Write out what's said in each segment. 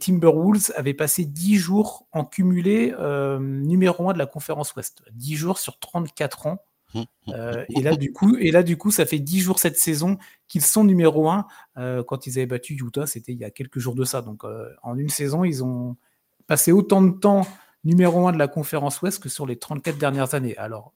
Timberwolves avaient passé 10 jours en cumulé numéro 1 de la conférence Ouest. 10 jours sur 34 ans. Hum, hum, hum, et, là, du coup, et là, du coup, ça fait 10 jours cette saison qu'ils sont numéro 1. quand ils avaient battu Utah, c'était il y a quelques jours de ça. Donc, en une saison, ils ont passé autant de temps numéro 1 de la conférence Ouest que sur les 34 dernières années. Alors,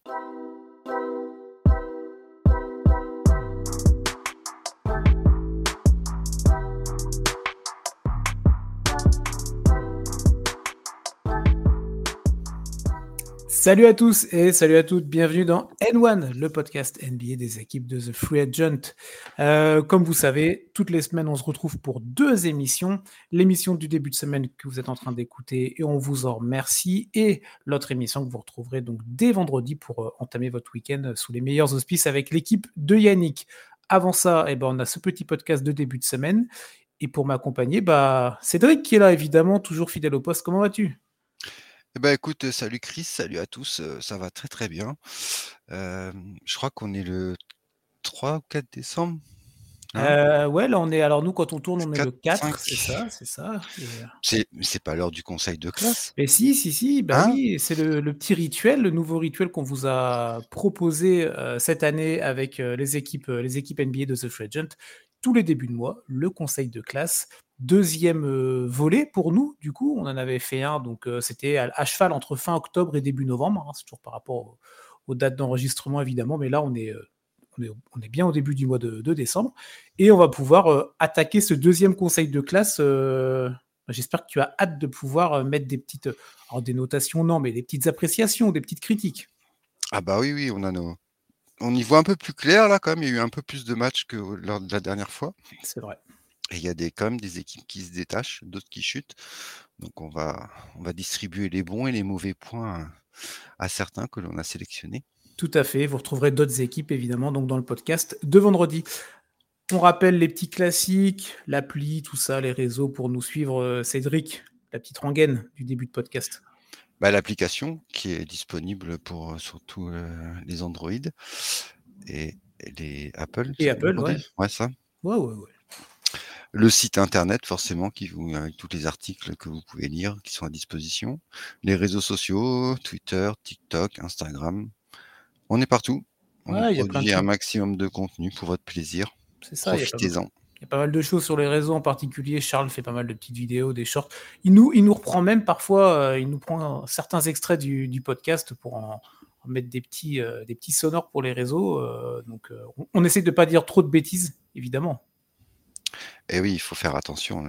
Salut à tous et salut à toutes, bienvenue dans N1, le podcast NBA des équipes de The Free Agent. Euh, comme vous savez, toutes les semaines, on se retrouve pour deux émissions. L'émission du début de semaine que vous êtes en train d'écouter et on vous en remercie. Et l'autre émission que vous retrouverez donc dès vendredi pour euh, entamer votre week-end sous les meilleurs auspices avec l'équipe de Yannick. Avant ça, eh ben, on a ce petit podcast de début de semaine. Et pour m'accompagner, bah, Cédric qui est là, évidemment, toujours fidèle au poste. Comment vas-tu? Eh ben, écoute, salut Chris, salut à tous, ça va très très bien. je crois qu'on est le 3 ou 4 décembre. Hein? ouais, là on est. Alors nous, quand on tourne, on est le 4, c'est ça, c'est ça. C'est, pas l'heure du conseil de classe. Mais si, si, si, bah hein? oui, c'est le, petit rituel, le nouveau rituel qu'on vous a proposé cette année avec les équipes, les équipes NBA de The Free Agent. Tous les débuts de mois, le conseil de classe deuxième volet pour nous. Du coup, on en avait fait un, donc c'était à, cheval entre fin octobre et début novembre. Hein, c'est toujours par rapport aux, dates d'enregistrement, évidemment, mais là, on est, on est, bien au début du mois de, décembre. Et on va pouvoir attaquer ce deuxième conseil de classe. J'espère que tu as hâte de pouvoir mettre des petites, alors des notations, non, mais des petites appréciations, des petites critiques. Ah bah oui, oui, on a nos, on y voit un peu plus clair là quand même. Il y a eu un peu plus de matchs que lors de la dernière fois. C'est vrai. Et il y a des, quand même des équipes qui se détachent, d'autres qui chutent. Donc on va, on va distribuer les bons et les mauvais points à certains que l'on a sélectionnés. Tout à fait. Vous retrouverez d'autres équipes évidemment donc dans le podcast de vendredi. On rappelle les petits classiques, l'appli, tout ça, les réseaux pour nous suivre. Euh, Cédric, la petite rengaine du début de podcast. Bah, L'application qui est disponible pour euh, surtout euh, les Android et, les Apple. Et Apple, ouais. Ouais, ça. Ouais, ouais, ouais le site internet forcément qui vous avec tous les articles que vous pouvez lire qui sont à disposition, les réseaux sociaux, Twitter, TikTok, Instagram. On est partout. On a produit un maximum de contenu pour votre plaisir. C'est ça. Profitez-en. Il y a pas mal de choses sur les réseaux en particulier. Charles fait pas mal de petites vidéos, des shorts. Il nous, il nous reprend même parfois, euh, il nous prend certains extraits du, podcast pour en, mettre des petits, euh, des petits sonores pour les réseaux. Euh, donc, on, on, essaie de pas dire trop de bêtises, évidemment. Et eh oui, il faut faire attention.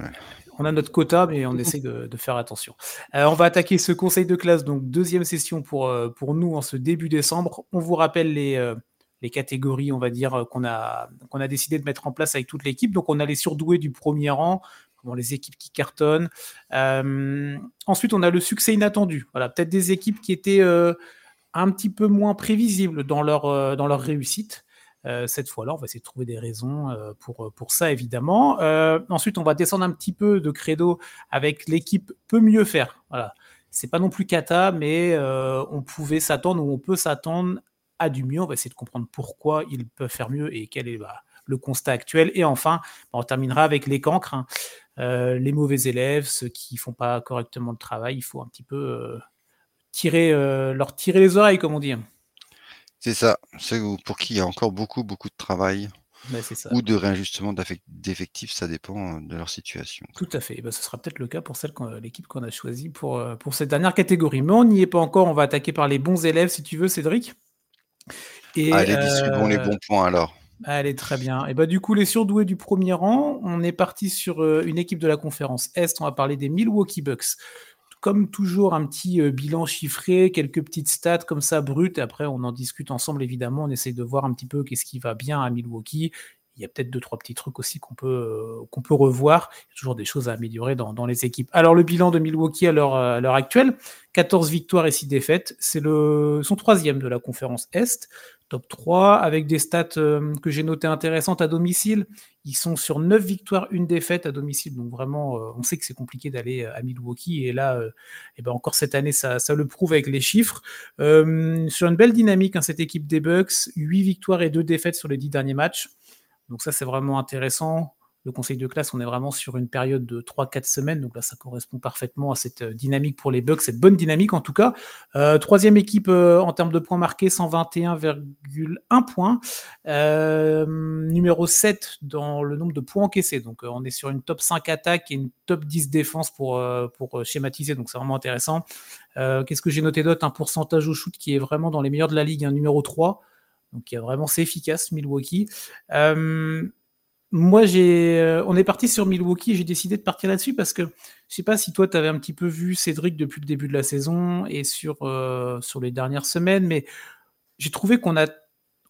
On a notre quota, mais on essaie de, faire attention. Euh, on va attaquer ce conseil de classe, donc deuxième session pour, euh, pour nous en ce début décembre. On vous rappelle les, euh, les catégories, on va dire, qu'on a, qu'on a décidé de mettre en place avec toute l'équipe. Donc on a les surdoués du premier rang, les équipes qui cartonnent. ensuite, on a le succès inattendu. Voilà, peut-être des équipes qui étaient un petit peu moins prévisibles dans leur, dans leur réussite. Euh, cette fois-là, on va essayer de trouver des raisons euh, pour, pour ça, évidemment. Euh, ensuite, on va descendre un petit peu de credo avec l'équipe peut mieux faire. Voilà. C'est pas non plus cata, mais on pouvait s'attendre ou on peut s'attendre à du mieux. On va essayer de comprendre pourquoi ils peuvent faire mieux et quel est bah, le constat actuel. Et enfin, bah, on terminera avec les cancres, hein. les mauvais élèves, ceux qui font pas correctement le travail. Il faut un petit peu tirer, leur tirer les oreilles, comme on dit. C'est ça. C'est pour qui il y a encore beaucoup, beaucoup de travail ou de réajustement d'effectifs, ça dépend de leur situation. Tout à fait. Bah, ce sera peut-être le cas pour celle l'équipe qu'on a choisie pour, pour cette dernière catégorie. Mais on n'y est pas encore. On va attaquer par les bons élèves, si tu veux, Cédric. Et, Allez, distribuons les bons points alors. Allez, très bien. Et bah, du coup, les surdoués du premier rang, on est parti sur une équipe de la conférence Est. On va parler des Milwaukee Bucks comme toujours, un petit euh, bilan chiffré, quelques petites stats comme ça brutes. Après, on en discute ensemble, évidemment. On essaie de voir un petit peu qu'est-ce qui va bien à Milwaukee. Il y a peut-être deux, trois petits trucs aussi qu'on peut, euh, revoir. Il y a toujours des choses à améliorer dans, les équipes. Alors, le bilan de Milwaukee à l'heure, actuelle, 14 victoires et 6 défaites. C'est son troisième de la conférence Est top 3, avec des stats euh, que j'ai notées intéressantes à domicile. Ils sont sur 9 victoires, une défaite à domicile. Donc vraiment, euh, on sait que c'est compliqué d'aller euh, à Milwaukee. Et là, eh ben encore cette année, ça, ça, le prouve avec les chiffres. sur une belle dynamique, hein, cette équipe des Bucks, 8 victoires et 2 défaites sur les 10 derniers matchs. Donc ça, c'est vraiment intéressant. Le conseil de classe, on est vraiment sur une période de 3-4 semaines. Donc là, ça correspond parfaitement à cette euh, dynamique pour les Bucks, cette bonne dynamique en tout cas. Euh, troisième équipe euh, en termes de points marqués, 121,1 points. numéro 7 dans le nombre de points encaissés. Donc on est sur une top 5 attaque et une top 10 défense pour, pour schématiser. Donc c'est vraiment intéressant. Qu'est-ce que j'ai noté d'autre? Un pourcentage au shoot qui est vraiment dans les meilleurs de la ligue, un numéro 3. Donc, il vraiment, c'est efficace, Milwaukee. Moi, j'ai, euh, on est parti sur Milwaukee et j'ai décidé de partir là-dessus parce que je sais pas si toi, tu avais un petit peu vu Cédric depuis le début de la saison et sur, euh, sur les dernières semaines, mais j'ai trouvé qu'on a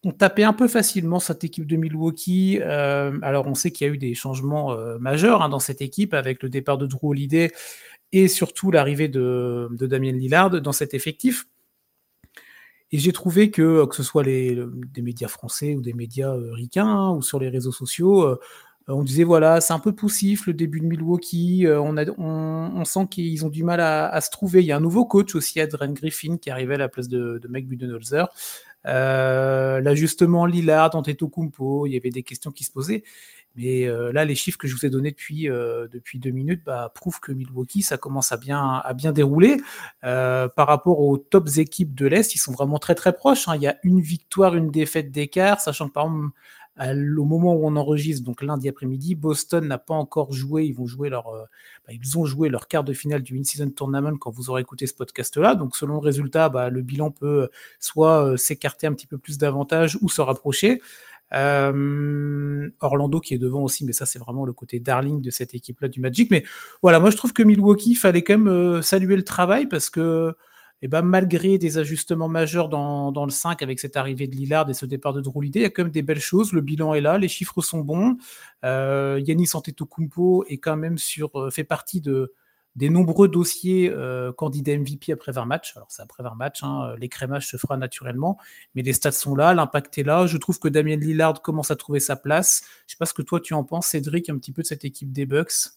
on tapait un peu facilement cette équipe de Milwaukee. Euh, alors, on sait qu'il y a eu des changements majeurs hein, dans cette équipe avec le départ de Drew Holiday et surtout l'arrivée de Damien Lillard dans cet effectif. Et j'ai trouvé que, euh, que ce soit les, des médias français ou des médias euh, ricains hein, ou sur les réseaux sociaux, euh, on disait voilà, c'est un peu poussif le début de Milwaukee. on, sent qu'ils ont du mal à, se trouver. Il y a un nouveau coach aussi, Adrian Griffin, qui arrivait à la place de, de Mike Budenholzer. L'ajustement Lillard, Antetokounmpo, il y avait des questions qui se posaient. Mais euh, là, les chiffres que je vous ai donnés depuis, euh, depuis deux minutes bah, prouvent que Milwaukee, ça commence à bien, à bien dérouler. Euh, par rapport aux tops équipes de l'Est, ils sont vraiment très très proches. Hein. Il y a une victoire, une défaite d'écart, sachant que par exemple, au moment où on enregistre, donc lundi après-midi, Boston n'a pas encore joué. Ils vont jouer leur, bah, ils ont joué leur quart de finale du In-Season Tournament quand vous aurez écouté ce podcast-là. Donc selon le résultat, bah, le bilan peut soit s'écarter un petit peu plus davantage ou se rapprocher. Euh, Orlando qui est devant aussi, mais ça c'est vraiment le côté darling de cette équipe-là du Magic. Mais voilà, moi je trouve que Milwaukee fallait quand même euh, saluer le travail parce que eh ben, malgré des ajustements majeurs dans, dans, le 5 avec cette arrivée de Lillard et ce départ de Drew il y a quand même des belles choses. Le bilan est là, les chiffres sont bons. Euh, Yannis Antetokounmpo est quand même sur, euh, fait partie de, des nombreux dossiers euh, candidats MVP après 20 matchs. Alors, c'est après 20 matchs, hein, l'écrémage se fera naturellement, mais les stats sont là, l'impact est là. Je trouve que Damien Lillard commence à trouver sa place. Je sais pas ce que toi tu en penses, Cédric, un petit peu de cette équipe des Bucks.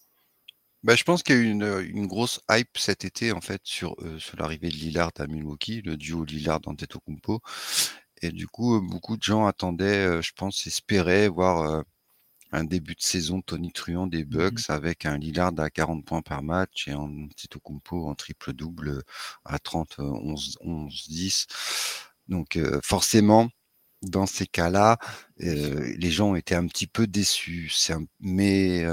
Bah, je pense qu'il y a eu une, grosse hype cet été en fait sur, euh, sur l'arrivée de Lillard à Milwaukee, le duo Lillard-Antetokounmpo. Et du coup, beaucoup de gens attendaient, euh, je pense, espéraient voir un début de saison Tony Truant des mmh Bucks avec un Lillard à 40 points par match et un Compo en triple-double à 30, 11, 11, 10. Donc forcément, dans ces cas-là, les gens étaient un petit peu déçus. mais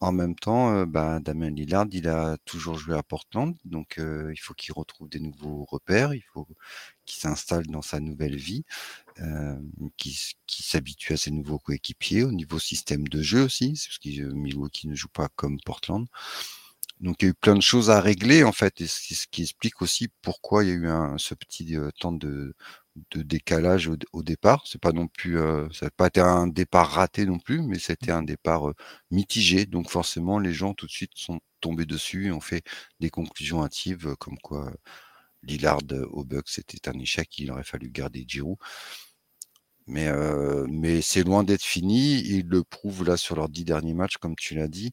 en même temps, bah, Damien Lillard, il a toujours joué à Portland, donc il faut qu'il retrouve des nouveaux repères, il faut qu'il s'installe dans sa nouvelle vie. Euh, qui, s'habitue à ses nouveaux coéquipiers, au niveau système de jeu aussi, parce que euh, Milwaukee ne joue pas comme Portland. Donc il y a eu plein de choses à régler en fait, et ce qui explique aussi pourquoi il y a eu ce petit euh, temps de, décalage au, départ. C'est pas non plus, ça n'a pas été un départ raté non plus, mais c'était un départ mitigé. Donc forcément, les gens tout de suite sont tombés dessus et ont fait des conclusions hâtives, comme quoi Lillard au Bucks c'était un échec. Il aurait fallu garder Giroud. Mais, mais c'est loin d'être fini. Ils le prouvent là sur leurs dix derniers matchs, comme tu l'as dit.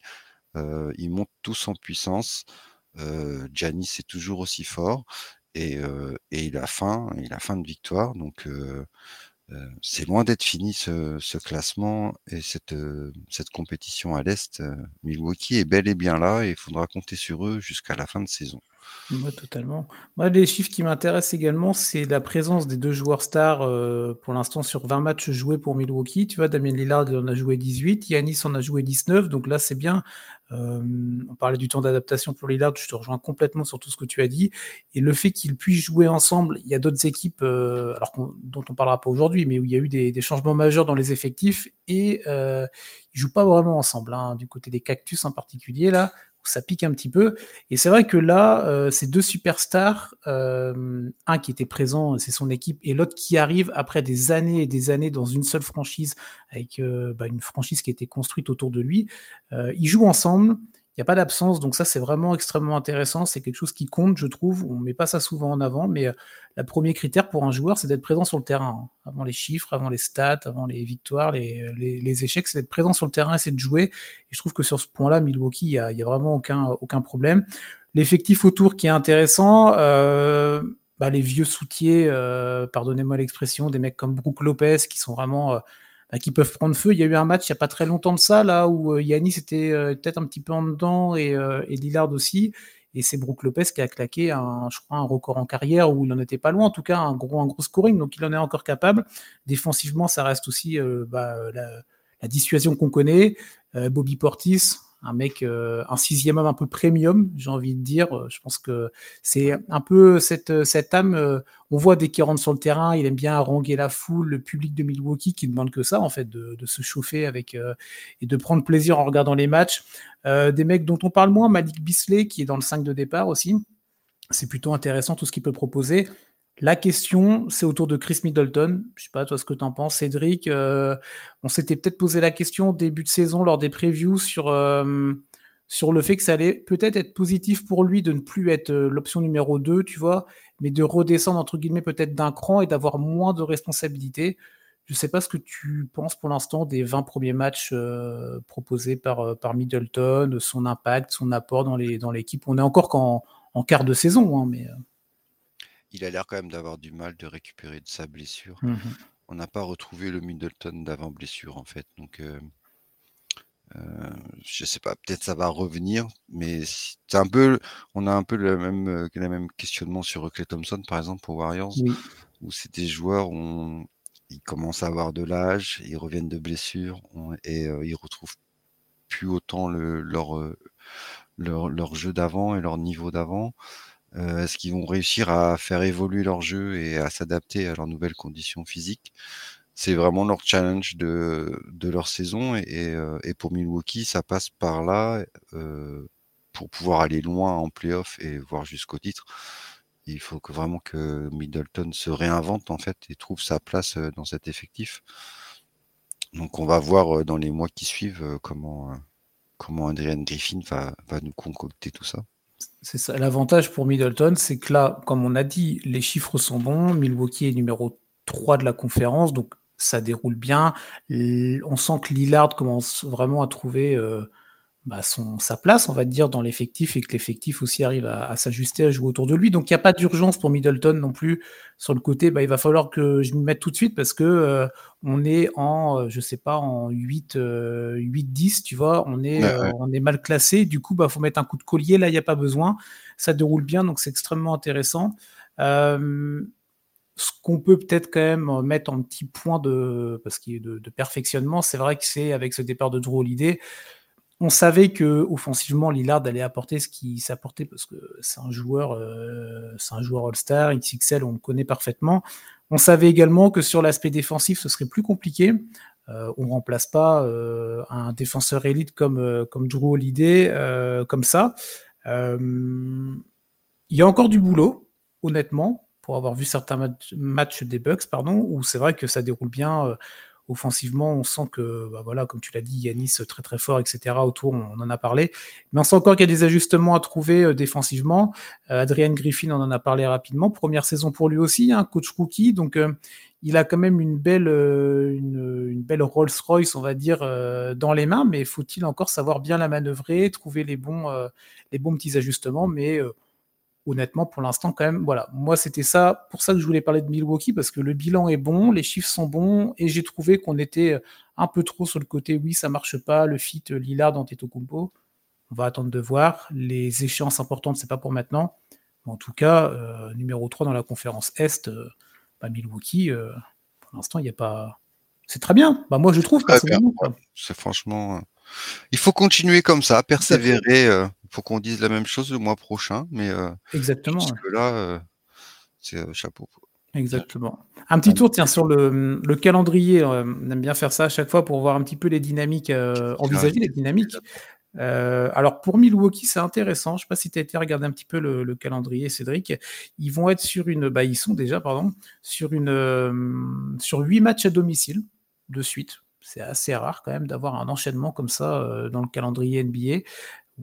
ils montent tous en puissance. Euh, est toujours aussi fort et, et il a faim, il a faim de victoire. Donc c'est loin d'être fini ce, classement et cette, cette compétition à l'Est. Milwaukee est bel et bien là et il faudra compter sur eux jusqu'à la fin de saison. Moi, totalement. Moi, les chiffres qui m'intéressent également, c'est la présence des deux joueurs stars euh, pour l'instant sur 20 matchs joués pour Milwaukee. Tu vois, Damien Lillard en a joué 18, Yanis en a joué 19, donc là, c'est bien. Euh, on parlait du temps d'adaptation pour Lillard, je te rejoins complètement sur tout ce que tu as dit. Et le fait qu'ils puissent jouer ensemble, il y a d'autres équipes, euh, alors dont on parlera pas aujourd'hui, mais où il y a eu des, changements majeurs dans les effectifs et ils jouent pas vraiment ensemble. Hein, du côté des Cactus en particulier, là, ça pique un petit peu. Et c'est vrai que là, euh, ces deux superstars, euh, un qui était présent, c'est son équipe, et l'autre qui arrive après des années et des années dans une seule franchise, avec euh, bah, une franchise qui été construite autour de lui, ils jouent ensemble. Il n'y a pas d'absence, donc ça c'est vraiment extrêmement intéressant. C'est quelque chose qui compte, je trouve. On ne met pas ça souvent en avant, mais euh, le premier critère pour un joueur, c'est d'être présent sur le terrain. Hein. Avant les chiffres, avant les stats, avant les victoires, les, les, échecs, c'est d'être présent sur le terrain et c'est de jouer. Et je trouve que sur ce point-là, Milwaukee, il n'y a, a, vraiment aucun, aucun problème. L'effectif autour qui est intéressant, euh, bah, les vieux soutiers, euh, pardonnez-moi l'expression, des mecs comme Brook Lopez qui sont vraiment bah, qui peuvent prendre feu. Il y a eu un match il n'y a pas très longtemps de ça, là où Yanis était peut-être un petit peu en dedans et, et Lillard aussi. Et c'est Brook Lopez qui a claqué un, je crois, un record en carrière où il n'en était pas loin, en tout cas un gros, un gros scoring, donc il en est encore capable. Défensivement, ça reste aussi bah, la, dissuasion qu'on connaît. Bobby Portis, un mec, euh, un sixième homme un peu premium, j'ai envie de dire. Euh, je pense que c'est un peu cette, euh, cette âme. on voit dès qu'il rentre sur le terrain, il aime bien haranguer la foule, le public de Milwaukee qui ne demande que ça, en fait, de, se chauffer avec et de prendre plaisir en regardant les matchs. des mecs dont on parle moins, Malik Bisley, qui est dans le 5 de départ aussi. C'est plutôt intéressant tout ce qu'il peut proposer. La question, c'est autour de Chris Middleton. Je sais pas, toi, ce que tu en penses, Cédric. Euh, on s'était peut-être posé la question au début de saison lors des previews sur, euh, sur le fait que ça allait peut-être être positif pour lui de ne plus être euh, l'option numéro 2, tu vois, mais de redescendre, entre guillemets, peut-être d'un cran et d'avoir moins de responsabilités. Je ne sais pas ce que tu penses pour l'instant des 20 premiers matchs proposés par, Middleton, son impact, son apport dans l'équipe. On est encore qu'en en quart de saison, hein, mais il a l'air quand même d'avoir du mal de récupérer de sa blessure. Mmh On n'a pas retrouvé le Middleton d'avant blessure en fait. Donc euh, euh, je sais pas, peut-être ça va revenir, mais c'est un peu, on a un peu le même, euh, le même questionnement sur Clay Thompson par exemple pour Warriors, où c'est des joueurs où ils commencent à avoir de l'âge, ils reviennent de blessure et ils retrouvent plus autant le, leur, leur, leur jeu d'avant et leur niveau d'avant. Euh, est-ce qu'ils vont réussir à faire évoluer leur jeu et à s'adapter à leurs nouvelles conditions physiques? C'est vraiment leur challenge de, de leur saison. Et, euh, et, pour Milwaukee, ça passe par là euh, pour pouvoir aller loin en playoff et voir jusqu'au titre. Il faut que vraiment que Middleton se réinvente en fait et trouve sa place dans cet effectif. Donc on va voir dans les mois qui suivent comment, comment Adrian Griffin va, va nous concocter tout ça. C'est ça. L'avantage pour Middleton, c'est que là, comme on a dit, les chiffres sont bons. Milwaukee est numéro 3 de la conférence, donc ça déroule bien. On sent que Lillard commence vraiment à trouver euh, bah, son, sa place, on va dire, dans l'effectif et que l'effectif aussi arrive à, s'ajuster, à jouer autour de lui. Donc il n'y a pas d'urgence pour Middleton non plus sur le côté. Bah, il va falloir que je m'y mette tout de suite parce que euh, on est en, euh, je sais pas, en 8, 8-10, euh, tu vois, on est, on est mal classé. Du coup, il bah, faut mettre un coup de collier. Là, il n'y a pas besoin. Ça déroule bien, donc c'est extrêmement intéressant. ce qu'on peut peut-être quand même mettre en petit point de, parce qu'il de, de perfectionnement, c'est vrai que c'est avec ce départ de Drew Holiday, on savait que offensivement Lillard allait apporter ce qu'il s'apportait parce que c'est un joueur, euh, c'est un joueur All-Star, XXL, on le connaît parfaitement. On savait également que sur l'aspect défensif, ce serait plus compliqué. Euh, on remplace pas euh, un défenseur élite comme comme Drew Holiday comme ça. Il y a encore du boulot, honnêtement, pour avoir vu certains matchs des Bucks, pardon, où c'est vrai que ça déroule bien offensivement, on sent que, bah voilà, comme tu l'as dit, Yanis très très fort, etc. Autour, on, en a parlé. Mais on sent encore qu'il y a des ajustements à trouver euh, défensivement. Euh, Adrian Griffin, en a parlé rapidement. Première saison pour lui aussi, hein, coach rookie. Donc, euh, il a quand même une belle, une, belle Rolls-Royce, on va dire, dans les mains. Mais faut-il encore savoir bien la manœuvrer, trouver les bons, les bons petits ajustements? Mais honnêtement, pour l'instant, quand même, voilà. Moi, c'était ça, pour ça que je voulais parler de Milwaukee, parce que le bilan est bon, les chiffres sont bons, et j'ai trouvé qu'on était un peu trop sur le côté, oui, ça marche pas, le fit Lillard Antetokounmpo. On va attendre de voir. Les échéances importantes, c'est pas pour maintenant. en tout cas, euh, numéro 3 dans la conférence Est, euh, bah, Milwaukee, euh, pour l'instant, il n'y a pas. C'est très bien. Bah, moi, je trouve. C'est franchement. Il faut continuer comme ça, persévérer faut qu'on dise la même chose le mois prochain, mais euh, exactement. là, euh, c'est euh, chapeau. Exactement. Un petit tour, tiens, sur le, calendrier. on aime bien faire ça à chaque fois pour voir un petit peu les dynamiques, envisager les dynamiques. alors pour Milwaukee, c'est intéressant. Je ne sais pas si tu as été regarder un petit peu le, calendrier, Cédric. Ils vont être sur une, bah, ils sont déjà, pardon, sur une, sur huit matchs à domicile de suite. C'est assez rare quand même d'avoir un enchaînement comme ça dans le calendrier NBA.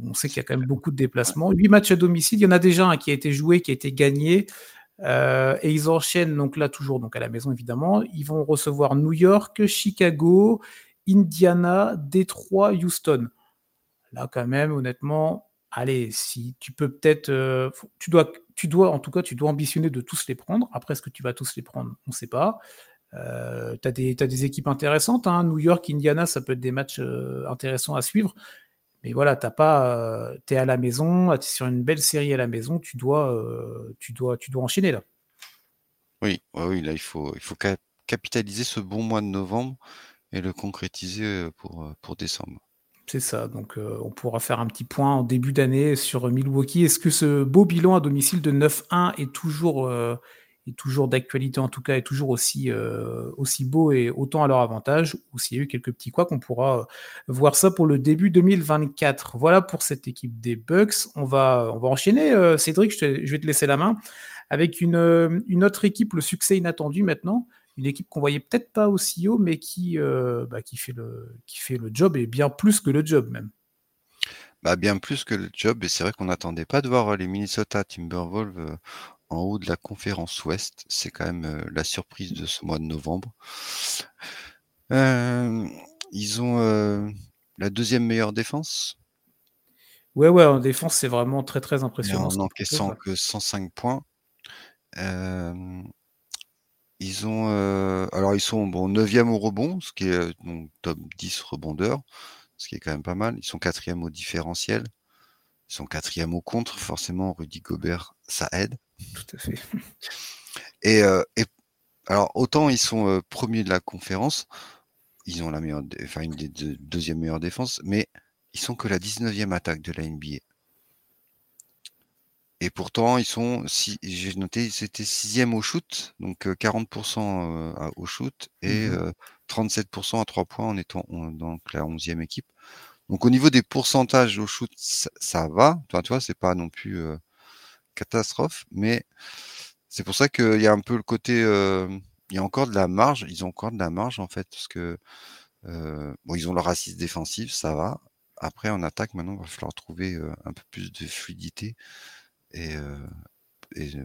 On sait qu'il y a quand même beaucoup de déplacements. Huit matchs à domicile, il y en a déjà un qui a été joué, qui a été gagné. Euh, et ils enchaînent donc là toujours donc à la maison évidemment. Ils vont recevoir New York, Chicago, Indiana, Détroit, Houston. Là quand même honnêtement, allez si tu peux peut-être, euh, tu dois, tu dois en tout cas tu dois ambitionner de tous les prendre. Après est-ce que tu vas tous les prendre, on ne sait pas. Euh, tu as, des équipes intéressantes. Hein. New York, Indiana, ça peut être des matchs euh, intéressants à suivre. Mais voilà, t'as pas, es à la maison, es sur une belle série à la maison, tu dois, tu dois, tu dois enchaîner là. Oui, oui, là il faut, il faut capitaliser ce bon mois de novembre et le concrétiser pour, pour décembre. C'est ça. Donc, euh, on pourra faire un petit point en début d'année sur Milwaukee. Est-ce que ce beau bilan à domicile de 9-1 est toujours, euh, toujours d'actualité, en tout cas, est toujours aussi, euh, aussi beau et autant à leur avantage Ou s'il y a eu quelques petits quoi qu'on pourra voir ça pour le début 2024. Voilà pour cette équipe des Bucks. On va, on va enchaîner. Cédric, je, vais te laisser la main avec une, autre équipe, le succès inattendu maintenant une équipe qu'on voyait peut-être pas aussi haut, mais qui, euh, bah, qui, fait le, job et bien plus que le job même. Bah, bien plus que le job, et c'est vrai qu'on n'attendait pas de voir les Minnesota Timberwolves euh, en haut de la conférence Ouest. C'est quand même euh, la surprise de ce mois de novembre. ils ont la deuxième meilleure défense. Ouais, ouais, en défense, c'est vraiment très très impressionnant. en encaissant que 105 points. Ils ont, euh, alors ils sont bon 9e au rebond, ce qui est euh, donc top 10 rebondeurs, ce qui est quand même pas mal. Ils sont quatrième au différentiel. Ils sont quatrième au contre, forcément Rudy Gobert, ça aide. Tout à fait. Et, euh, et alors autant ils sont premiers de la conférence, ils ont la meilleure, enfin une des deux, deuxième meilleure défense, mais ils sont que la 19e attaque de la NBA. Et pourtant, ils sont, si, j'ai noté, c'était sixième au shoot, donc 40% au shoot et 37% mmh à trois points en étant dans la onzième équipe. Donc au niveau des pourcentages au shoot, ça, va. Enfin, tu vois, c'est pas non plus catastrophe, mais c'est pour ça qu'il y a un peu le côté, il y a encore de la marge. Ils ont encore de la marge en fait, parce que bon, ils ont leur assise défensive, ça va. Après, en attaque, maintenant, il va falloir trouver un peu plus de fluidité et,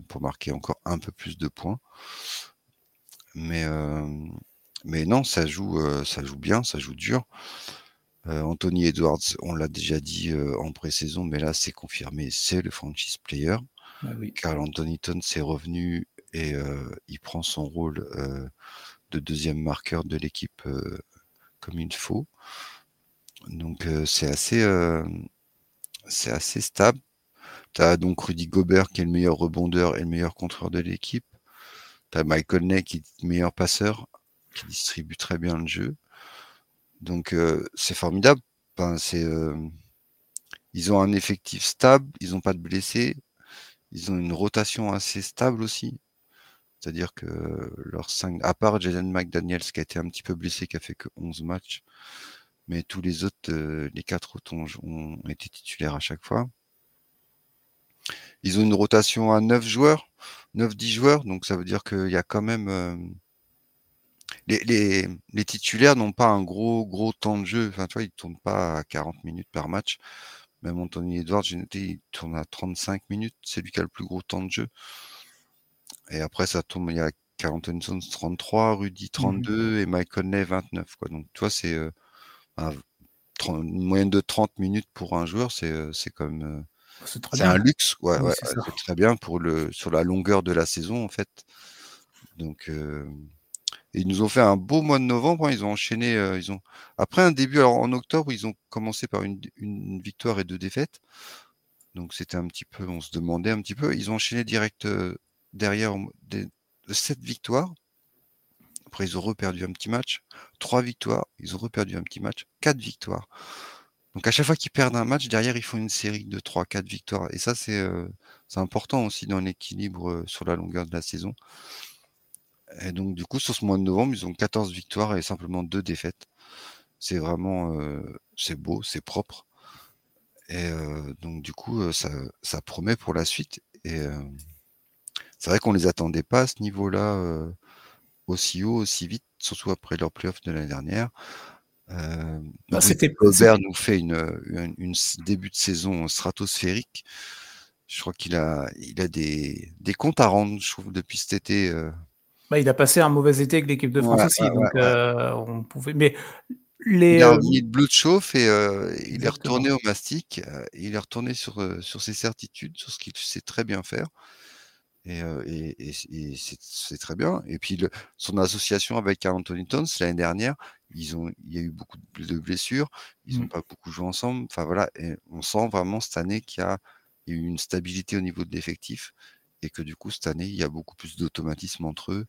pour marquer encore un peu plus de points. Mais, mais non, ça joue, ça joue bien, ça joue dur. Anthony Edwards, on l'a déjà dit en pré-saison, mais là c'est confirmé, c'est le franchise player. Ah oui. Carl Anthony Towns est revenu et il prend son rôle de deuxième marqueur de l'équipe comme il faut. Donc c'est assez, c'est assez stable. Tu as donc Rudy Gobert qui est le meilleur rebondeur et le meilleur contreur de l'équipe. Tu as Michael Ney qui est le meilleur passeur, qui distribue très bien le jeu. Donc euh, c'est formidable. c'est, euh, ils ont un effectif stable, ils n'ont pas de blessés, ils ont une rotation assez stable aussi. C'est-à-dire que leurs 5, à part Jaden McDaniels qui a été un petit peu blessé, qui a fait que 11 matchs, mais tous les autres, euh, les quatre autres ont été titulaires à chaque fois. Ils ont une rotation à 9 joueurs, 9-10 joueurs, donc ça veut dire qu'il y a quand même. Euh, les, les, titulaires n'ont pas un gros, gros temps de jeu. Enfin, tu vois, ils ne tournent pas à 40 minutes par match. Même Anthony Edwards, j'ai noté, il tourne à 35 minutes. C'est lui qui a le plus gros temps de jeu. Et après, ça tourne, il y a Carl Anthony 33, Rudy 32 mmh et Michael Ney 29. Quoi. Donc, tu vois, c'est euh, une moyenne de 30 minutes pour un joueur, c'est euh, comme c'est un luxe, ouais, c'est très bien pour le sur la longueur de la saison en fait. Donc ils nous ont fait un beau mois de novembre. Hein. ils ont enchaîné, ils ont après un début. Alors en octobre, ils ont commencé par une, victoire et deux défaites. Donc c'était un petit peu, on se demandait un petit peu. Ils ont enchaîné direct derrière des, sept victoires. Après, ils ont reperdu un petit match. Trois victoires. Ils ont reperdu un petit match. Quatre victoires. Donc à chaque fois qu'ils perdent un match, derrière, ils font une série de 3-4 victoires. Et ça, c'est euh, important aussi dans l'équilibre euh, sur la longueur de la saison. Et donc du coup, sur ce mois de novembre, ils ont 14 victoires et simplement 2 défaites. C'est vraiment euh, c'est beau, c'est propre. Et donc du coup, ça, ça, promet pour la suite. Et c'est vrai qu'on les attendait pas à ce niveau-là aussi haut, aussi vite, surtout après leur playoff de l'année dernière. Euh, bah, nous fait une, une, début de saison stratosphérique. Je crois qu'il a, il a des, des, comptes à rendre, je trouve, depuis cet été. Euh. Bah, il a passé un mauvais été avec l'équipe de France aussi, donc euh, on pouvait. Mais les, il a mis de bleu de chauffe et il est retourné au mastic. il est retourné sur, sur ses certitudes, sur ce qu'il sait très bien faire. Et, c'est très bien. Et puis son association avec Carl Anthony Towns l'année dernière, ils ont, il y a eu beaucoup de blessures, ils n'ont mmh. pas beaucoup joué ensemble. Enfin voilà, et on sent vraiment cette année qu'il y a eu une stabilité au niveau de l'effectif et que du coup cette année il y a beaucoup plus d'automatisme entre eux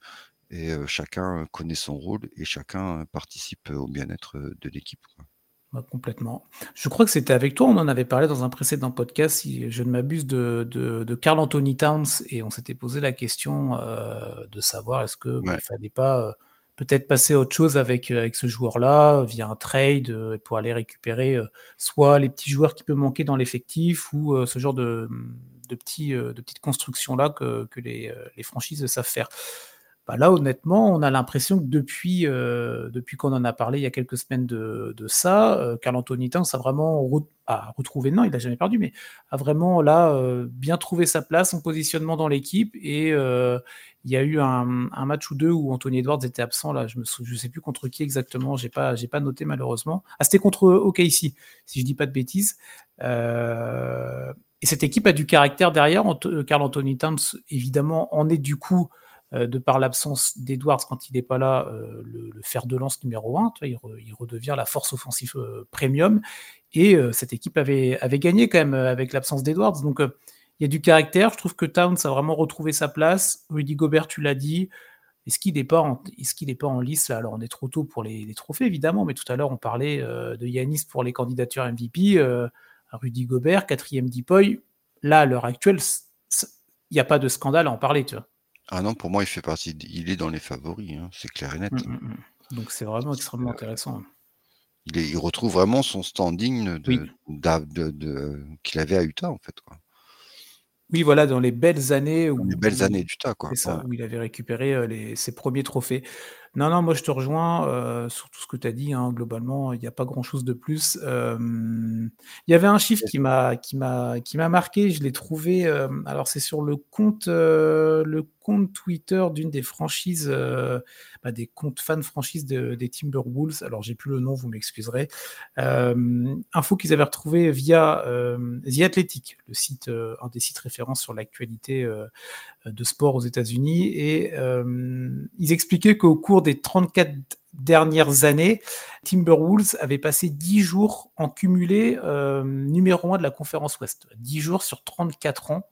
et chacun connaît son rôle et chacun participe au bien-être de l'équipe. Bah, complètement. Je crois que c'était avec toi, on en avait parlé dans un précédent podcast, si je ne m'abuse, de, de, Carl Anthony Towns, et on s'était posé la question euh, de savoir est-ce qu'il ne fallait pas euh, peut-être passer à autre chose avec, avec ce joueur-là, via un trade, pour aller récupérer soit les petits joueurs qui peuvent manquer dans l'effectif, ou ce genre de, de, petits, de petites constructions-là que, que les, les franchises savent faire. Bah, là, honnêtement, on a l'impression que depuis, euh, depuis qu'on en a parlé il y a quelques semaines de, ça, euh, Carl Anthony Towns a vraiment retrouvé, non, il n'a jamais perdu, mais a vraiment là euh, bien trouvé sa place, son positionnement dans l'équipe. Et il y a eu un, match ou deux où Anthony Edwards était absent. Là, je ne sais plus contre qui exactement, je n'ai pas, pas noté malheureusement. Ah, c'était contre OKC, si je dis pas de bêtises. Et cette équipe a du caractère derrière. Carl Anthony Towns, évidemment, en est du coup euh, de par l'absence d'Edwards quand il n'est pas là, euh, le, fer de lance numéro 1, il, redevient la force offensive euh, premium. Et cette équipe avait, gagné quand même avec l'absence d'Edwards. Donc il y a du caractère. Je trouve que Towns a vraiment retrouvé sa place. Rudy Gobert, tu l'as dit. Est-ce qu'il n'est pas, en, est lice là? Alors on est trop tôt pour les, trophées évidemment, mais tout à l'heure on parlait de Yanis pour les candidatures MVP. Rudy Gobert, quatrième Dipoy. Là, à l'heure actuelle, il n'y a pas de scandale à en parler, tu vois. Ah non, pour moi, il fait partie il est dans les favoris, hein, c'est clair et net. Mmh, mmh, mmh. Donc c'est vraiment extrêmement intéressant. Il il retrouve vraiment son standing de qu'il avait à Utah, en fait, quoi. Oui, voilà, dans les belles années où les belles années d'Utah, quoi. ça, où il avait récupéré, les ses premiers trophées. Non, non, moi je te rejoins, euh, sur tout ce que tu as dit, hein, globalement, il n'y a pas grand-chose de plus. il y avait un chiffre qui m'a qui m'a qui m'a marqué, je l'ai trouvé, alors c'est sur le compte, le compte Twitter d'une des franchises, bah, des comptes fans franchises des Timberwolves. Alors j'ai plus le nom, vous m'excuserez. info qu'ils avaient retrouvé via, The Athletic, le site, un des sites références sur l'actualité, de sport aux États-Unis et ils expliquaient qu'au cours des 34 dernières années, Timberwolves avait passé 10 jours en cumulé euh, numéro 1 de la conférence Ouest. 10 jours sur 34 ans.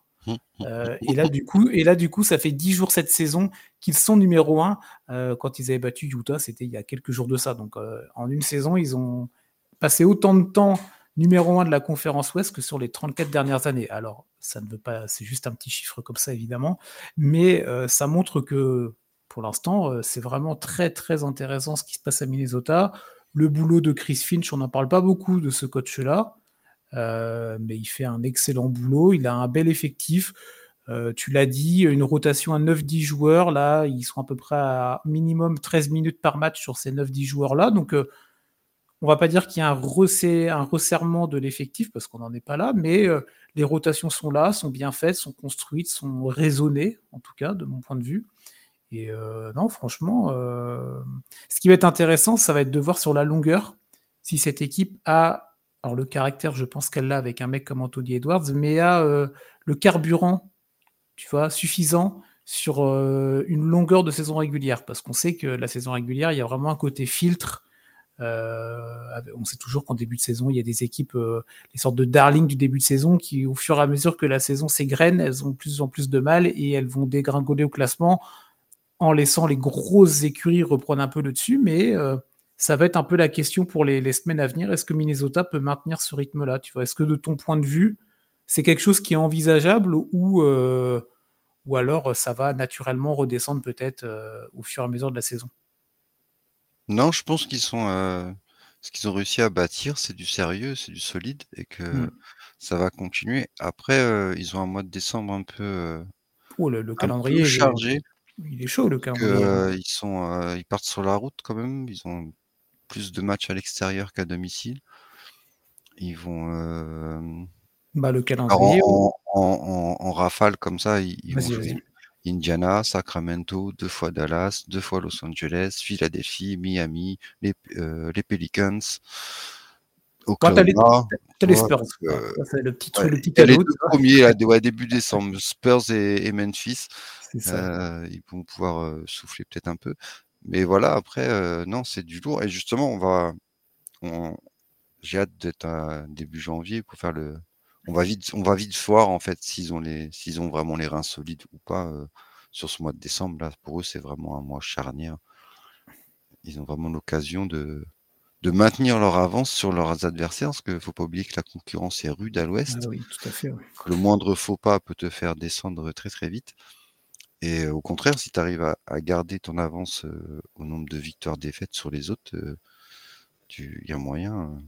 Euh, et, là, du coup, et là, du coup, ça fait 10 jours cette saison qu'ils sont numéro 1. Euh, quand ils avaient battu Utah, c'était il y a quelques jours de ça. Donc, en une saison, ils ont passé autant de temps numéro 1 de la conférence Ouest que sur les 34 dernières années. Alors, ça ne veut pas, c'est juste un petit chiffre comme ça, évidemment. Mais ça montre que pour l'instant, euh, c'est vraiment très très intéressant ce qui se passe à Minnesota. Le boulot de Chris Finch, on n'en parle pas beaucoup de ce coach-là, euh, mais il fait un excellent boulot. Il a un bel effectif. Euh, tu l'as dit, une rotation à 9-10 joueurs. Là, ils sont à peu près à minimum 13 minutes par match sur ces 9-10 joueurs-là. Donc, on va pas dire qu'il y a un, un resserrement de l'effectif parce qu'on n'en est pas là, mais les rotations sont là, sont bien faites, sont construites, sont raisonnées, en tout cas, de mon point de vue. Et euh, non, franchement, euh, ce qui va être intéressant, ça va être de voir sur la longueur si cette équipe a, alors le caractère, je pense qu'elle l'a avec un mec comme Anthony Edwards, mais a euh, le carburant, tu vois, suffisant sur une longueur de saison régulière, parce qu'on sait que la saison régulière, il y a vraiment un côté filtre. on sait toujours qu'en début de saison, il y a des équipes, les sortes de darling du début de saison, qui, au fur et à mesure que la saison s'égrène, elles ont de plus en plus de mal et elles vont dégringoler au classement en laissant les grosses écuries reprendre un peu le dessus, mais euh, ça va être un peu la question pour les, semaines à venir. Est-ce que Minnesota peut maintenir ce rythme-là Tu vois, est-ce que de ton point de vue, c'est quelque chose qui est envisageable ou, euh, ou alors ça va naturellement redescendre peut-être euh, au fur et à mesure de la saison? Non, je pense qu'ils sont ce qu'ils ont réussi à bâtir, c'est du sérieux, c'est du solide et que mmh. ça va continuer. Après, ils ont un mois de décembre un peu, oh, le, calendrier chargé. Il est chaud le calendrier. Euh, ils, sont, euh, ils partent sur la route quand même. Ils ont plus de matchs à l'extérieur qu'à domicile. Ils vont. Euh, bah, le calendrier. En, rafale comme ça, ils, vont jouer Indiana, Sacramento, deux fois Dallas, deux fois Los Angeles, Philadelphie, Miami, les, les Pelicans. Oklahoma. T'as les Spurs. le petit, ouais, le petit les deux premiers à, ouais, début décembre, Spurs et, et Memphis. Ça. Euh, ils vont pouvoir souffler peut-être un peu. Mais voilà, après, non, c'est du lourd. Et justement, on va. On, J'ai hâte d'être à début janvier pour faire le. On va vite, on va vite voir en fait s'ils ont les, s'ils ont vraiment les reins solides ou pas sur ce mois de décembre. Là, pour eux, c'est vraiment un mois charnière. Ils ont vraiment l'occasion de, de maintenir leur avance sur leurs adversaires, parce qu'il ne faut pas oublier que la concurrence est rude à l'ouest. Ah oui, tout à fait. ouais. que le moindre faux pas peut te faire descendre très très vite. Et au contraire, si tu arrives à, à garder ton avance euh, au nombre de victoires défaites sur les autres, euh, il y a moyen euh,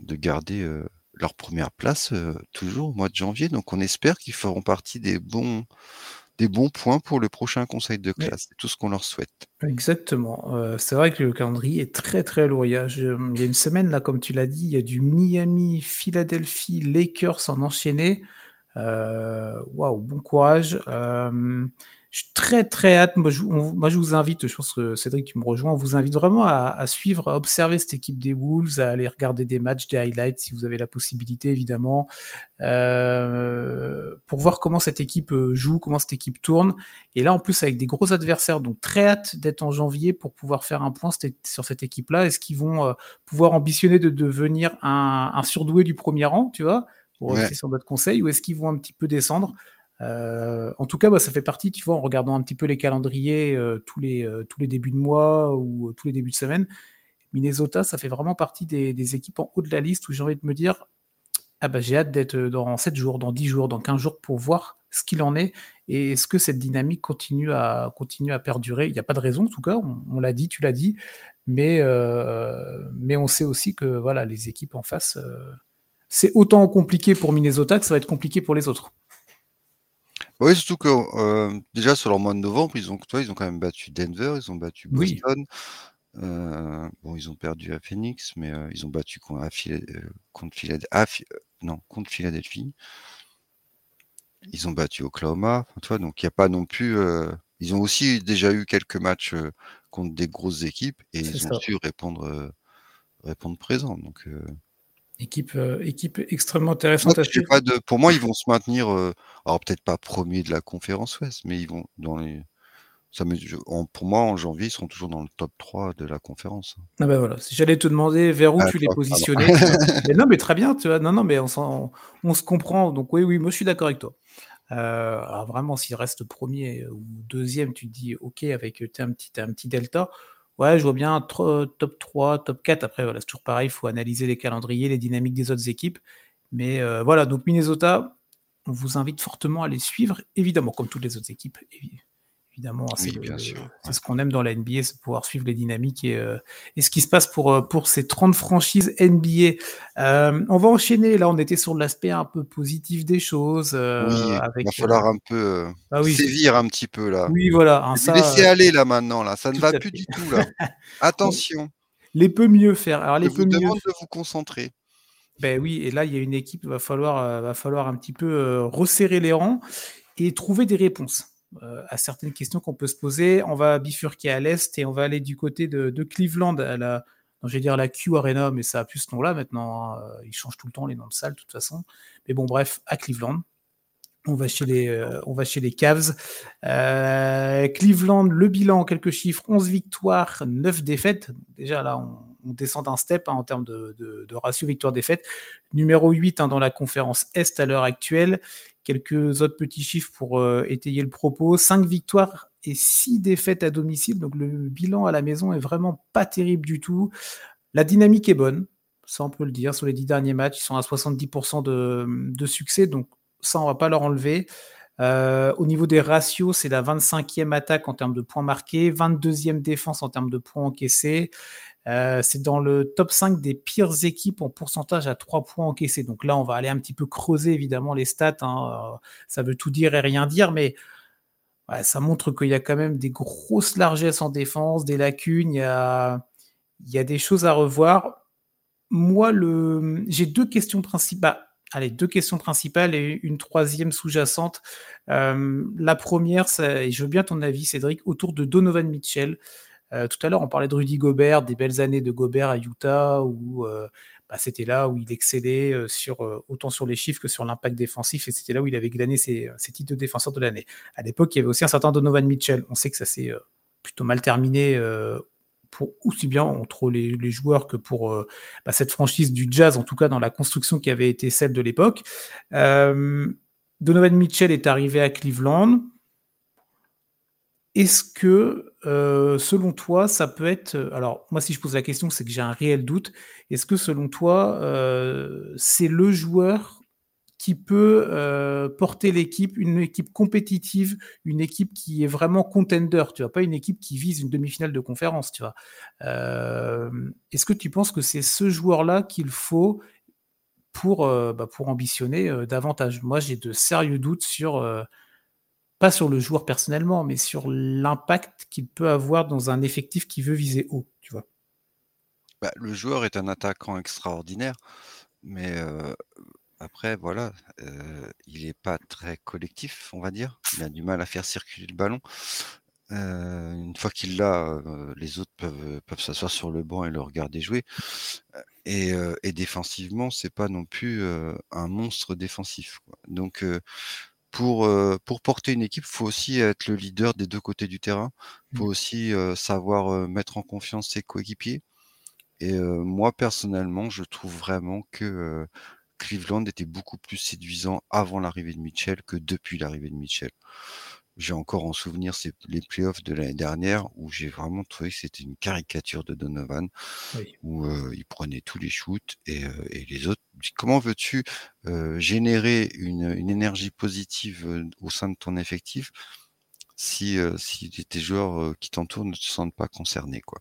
de garder leur première place toujours au mois de janvier. Donc on espère qu'ils feront partie des bons, des bons points pour le prochain conseil de classe. C'est tout ce qu'on leur souhaite. Exactement. Euh, c'est vrai que le calendrier est très très lourd. Il y a, je- il y a une semaine, là, comme tu l'as dit, il y a du Miami, Philadelphie, Lakers en enchaîné. Waouh, bon courage. Euh, je suis très très hâte. Moi je, on- moi, je vous invite, je pense que Cédric, tu me rejoins, on vous invite vraiment à, à suivre, à observer cette équipe des Wolves, à aller regarder des matchs, des highlights, si vous avez la possibilité, évidemment, euh, pour voir comment cette équipe euh, joue, comment cette équipe tourne. Et là, en plus, avec des gros adversaires, donc très hâte d'être en janvier pour pouvoir faire un point sur cette équipe-là. Est-ce qu'ils vont euh, pouvoir ambitionner de devenir un, un surdoué du premier rang, tu vois, pour Ouais. rester sur notre conseil, ou est-ce qu'ils vont un petit peu descendre? Euh, En tout cas, bah, ça fait partie, tu vois, en regardant un petit peu les calendriers euh, tous, les, euh, tous les débuts de mois ou tous les débuts de semaine. Minnesota, ça fait vraiment partie des, équipes en haut de la liste où j'ai envie de me dire ah bah, j'ai hâte d'être dans 7 jours, dans 10 jours, dans 15 jours pour voir ce qu'il en est et est-ce que cette dynamique continue à, continue à perdurer. Il n'y a pas de raison, en tout cas, on, on l'a dit, tu l'as dit, mais, mais on sait aussi que voilà, les équipes en face, c'est autant compliqué pour Minnesota que ça va être compliqué pour les autres. Oui, surtout que euh, déjà sur leur mois de novembre, ils ont, toi, ils ont quand même battu Denver, ils ont battu Oui. Boston. Euh, bon, ils ont perdu à Phoenix, mais euh, ils ont battu contre, à Phila- euh, contre Philadelphie. à Phi- euh, non, contre Philadelphie. Ils ont battu Oklahoma. Enfin, tu vois, donc il n'y a pas non plus. euh, ils ont aussi déjà eu quelques matchs euh, contre des grosses équipes et C'est ils ont ça. su répondre, euh, répondre présent. Donc, euh, Équipe, euh, équipe extrêmement intéressante à pas de, pour moi, ils vont se maintenir. euh, alors peut-être pas premiers de la conférence Ouest, mais ils vont dans les. Ça me, je- en- pour moi, en janvier, ils seront toujours dans le top 3 de la conférence. Ah bah voilà, si j'allais te demander vers où Ah, tu les positionnais. Mais non, mais très bien, tu vois. Non, non, mais on, on se comprend. Donc oui, oui, moi je suis d'accord avec toi. Euh, alors vraiment, s'il reste premier ou deuxième, tu te dis OK avec un petit, un petit delta. Ouais, je vois bien tro- top 3, top 4. Après, voilà, c'est toujours pareil, il faut analyser les calendriers, les dynamiques des autres équipes. Mais euh, voilà, donc Minnesota, on vous invite fortement à les suivre, évidemment, comme toutes les autres équipes. Évidemment, hein, c'est Oui, ouais. ce qu'on aime dans la NBA, c'est pouvoir suivre les dynamiques et, euh, et ce qui se passe pour, euh, pour ces 30 franchises NBA. Euh, on va enchaîner, là on était sur l'aspect un peu positif des choses. euh, Oui, il va falloir un peu Ah oui. sévir un petit peu là. Oui, voilà. hein, ça, aller là maintenant là. Ça ne va plus fait. du tout là. Attention. les peut mieux faire. Alors, Je les vous peut mieux demande de vous concentrer. Ben oui, et là, il y a une équipe, il va falloir, va falloir un petit peu resserrer les rangs et trouver des réponses à certaines questions qu'on peut se poser. On va bifurquer à l'est et on va aller du côté de, Cleveland, à je vais dire la Q Arena, mais ça a plus ce nom-là maintenant. hein. Euh, Ils changent tout le temps les noms de salles, de toute façon. Mais bon, bref, à Cleveland. On va chez les, euh, Cavs. Euh, Cleveland, le bilan quelques chiffres 11 victoires, 9 défaites. Déjà là, on, descend d'un step hein, en termes de ratio victoire-défaite. Numéro 8 hein, dans la conférence Est à l'heure actuelle. Quelques autres petits chiffres pour euh, étayer le propos 5 victoires et 6 défaites à domicile. Donc le bilan à la maison est vraiment pas terrible du tout. La dynamique est bonne, ça on peut le dire. Sur les 10 derniers matchs, ils sont à 70% de, succès. Donc ça, on va pas leur enlever. Euh, au niveau des ratios, c'est la 25e attaque en termes de points marqués, 22e défense en termes de points encaissés. Euh, c'est dans le top 5 des pires équipes en pourcentage à 3 points encaissés. Donc là, on va aller un petit peu creuser évidemment les stats. hein. Euh, Ça veut tout dire et rien dire, mais ça montre qu'il y a quand même des grosses largesses en défense, des lacunes. Il y a, des choses à revoir. Moi, j'ai deux questions principales. Allez, deux questions principales et une troisième sous-jacente. Euh, la première, et je veux bien ton avis, Cédric, autour de Donovan Mitchell. Euh, tout à l'heure, on parlait de Rudy Gobert, des belles années de Gobert à Utah, où euh, bah, c'était là où il excellait sur, autant sur les chiffres que sur l'impact défensif, et c'était là où il avait glané ses, titres de défenseur de l'année. À l'époque, il y avait aussi un certain Donovan Mitchell. On sait que ça s'est plutôt mal terminé aussi bien entre les, joueurs que pour bah, cette franchise du jazz, en tout cas dans la construction qui avait été celle de l'époque. Donovan Mitchell est arrivé à Cleveland. Est-ce que, euh, selon toi, ça peut être. Euh, alors, moi, si je pose la question, c'est que j'ai un réel doute. Est-ce que, selon toi, euh, c'est le joueur qui peut porter l'équipe, une équipe compétitive, une équipe qui est vraiment contender, tu vois, pas une équipe qui vise une demi-finale de conférence, tu vois? Est-ce que tu penses que c'est ce joueur-là qu'il faut pour, bah, pour ambitionner davantage? Moi, j'ai de sérieux doutes sur pas sur le joueur personnellement, mais sur l'impact qu'il peut avoir dans un effectif qui veut viser haut, tu vois. Bah, le joueur est un attaquant extraordinaire, mais après, voilà, il n'est pas très collectif, on va dire. Il a du mal à faire circuler le ballon. une fois qu'il l'a, les autres peuvent, peuvent s'asseoir sur le banc et le regarder jouer. Et défensivement, c'est pas non plus un monstre défensif. Donc, pour, pour porter une équipe, il faut aussi être le leader des deux côtés du terrain. Il faut mmh. aussi savoir mettre en confiance ses coéquipiers. Et moi, personnellement, je trouve vraiment que Cleveland était beaucoup plus séduisant avant l'arrivée de Mitchell que depuis l'arrivée de Mitchell. J'ai encore en souvenir les playoffs de l'année dernière où j'ai vraiment trouvé que c'était une caricature de Donovan, où il prenait tous les shoots et, les autres. Comment veux-tu générer une, énergie positive au sein de ton effectif si, si tes joueurs qui t'entourent ne te sentent pas concernés quoi?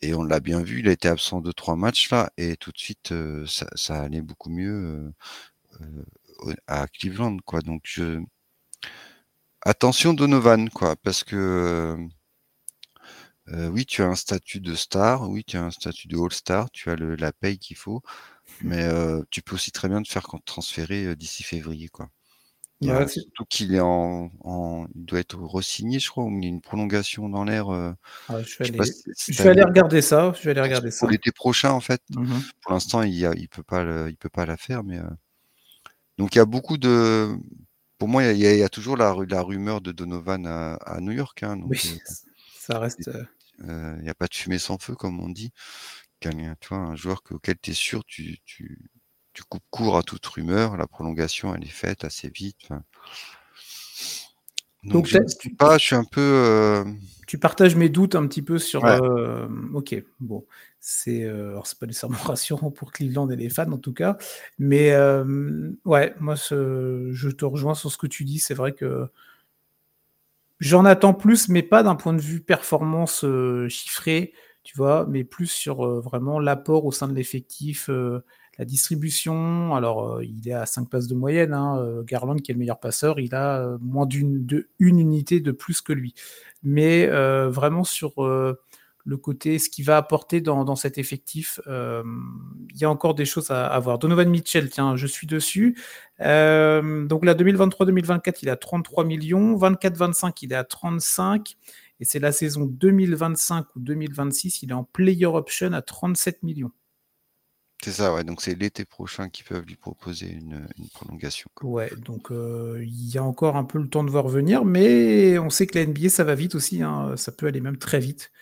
Et on l'a bien vu, il a été absent de trois matchs là et tout de suite ça, ça, allait beaucoup mieux à Cleveland quoi. Donc je Attention Donovan, quoi, parce que euh, euh, oui, tu as un statut de star, oui, tu as un statut de all-star, tu as le, la paye qu'il faut, mais euh, tu peux aussi très bien te faire transférer d'ici février, quoi. surtout qu'il est en, il doit être re-signé, je crois, ou il y a une prolongation dans l'air. Ah, je vais, aller, regarder ça. Je vais aller regarder ça. Pour l'été prochain, en fait. Mmh pour l'instant, il, il peut pas, il peut pas la faire, mais donc il y a beaucoup de pour moi, il y, a toujours la, rumeur de Donovan à, New York. Hein, oui, euh, ça reste. Euh, euh, il n'y a pas de fumée sans feu, comme on dit. Tu vois, un joueur auquel tu es sûr, tu, tu, coupes court à toute rumeur. La prolongation, elle est faite assez vite. Donc, je, suis pas, je suis un peu. Tu partages mes doutes un petit peu sur. ok, bon. C'est alors c'est pas nécessairement rassurant pour Cleveland et les fans en tout cas, mais ouais, moi je te rejoins sur ce que tu dis. C'est vrai que j'en attends plus, mais pas d'un point de vue performance chiffrée, tu vois, mais plus sur vraiment l'apport au sein de l'effectif, la distribution. Alors il est à 5 passes de moyenne. Hein, Garland qui est le meilleur passeur, il a moins d'une une unité de plus que lui, mais vraiment sur le côté, ce qu'il va apporter dans, cet effectif. Euh, il y a encore des choses à, voir. Donovan Mitchell, tiens, je suis dessus. Euh, donc là, 2023-2024, il a 33 millions. 24-25, il est à 35. Et c'est la saison 2025 ou 2026, il est en player option à 37 millions. C'est ça, ouais. Donc c'est l'été prochain qu'ils peuvent lui proposer une, prolongation. Ouais, donc euh, il y a encore un peu le temps de voir venir, mais on sait que la NBA, ça va vite aussi. Hein. Ça peut aller même très vite.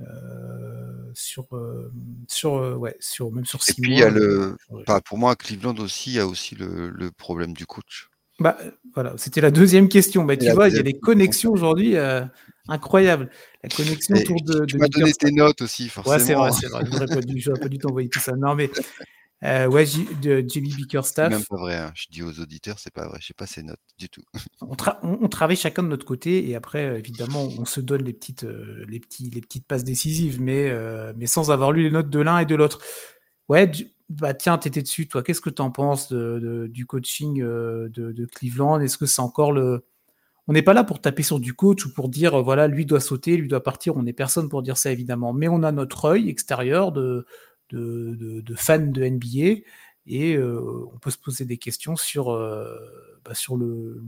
Euh, sur, euh, sur, euh, ouais, sur, même sur Et puis, y a le, pas pour moi, à Cleveland aussi, il y a aussi le, le problème du coach. Bah, voilà, c'était la deuxième question. Bah, tu vois, il y a des connexions aujourd'hui incroyables. La connexion autour de. Tu m'as donné tes notes aussi, forcément. Ouais, c'est vrai, c'est vrai. Je n'aurais pas dû, pas dû t'envoyer tout ça. Non, mais euh, ouais, de Jelly Bickerstaff. Même pas vrai, hein. je dis aux auditeurs, c'est pas vrai, je sais pas ces notes du tout. on, travaille chacun de notre côté et après, euh, évidemment, on se donne les petites, euh, les petits, les petites passes décisives, mais, mais sans avoir lu les notes de l'un et de l'autre. Ouais, bah tiens, t'étais dessus, toi. Qu'est-ce que tu en penses de, du coaching de, Cleveland? Est-ce que c'est encore le. On n'est pas là pour taper sur du coach ou pour dire, voilà, lui doit sauter, lui doit partir. On n'est personne pour dire ça, évidemment. Mais on a notre œil extérieur de, de, fans de NBA et euh, on peut se poser des questions sur, euh, bah, sur le,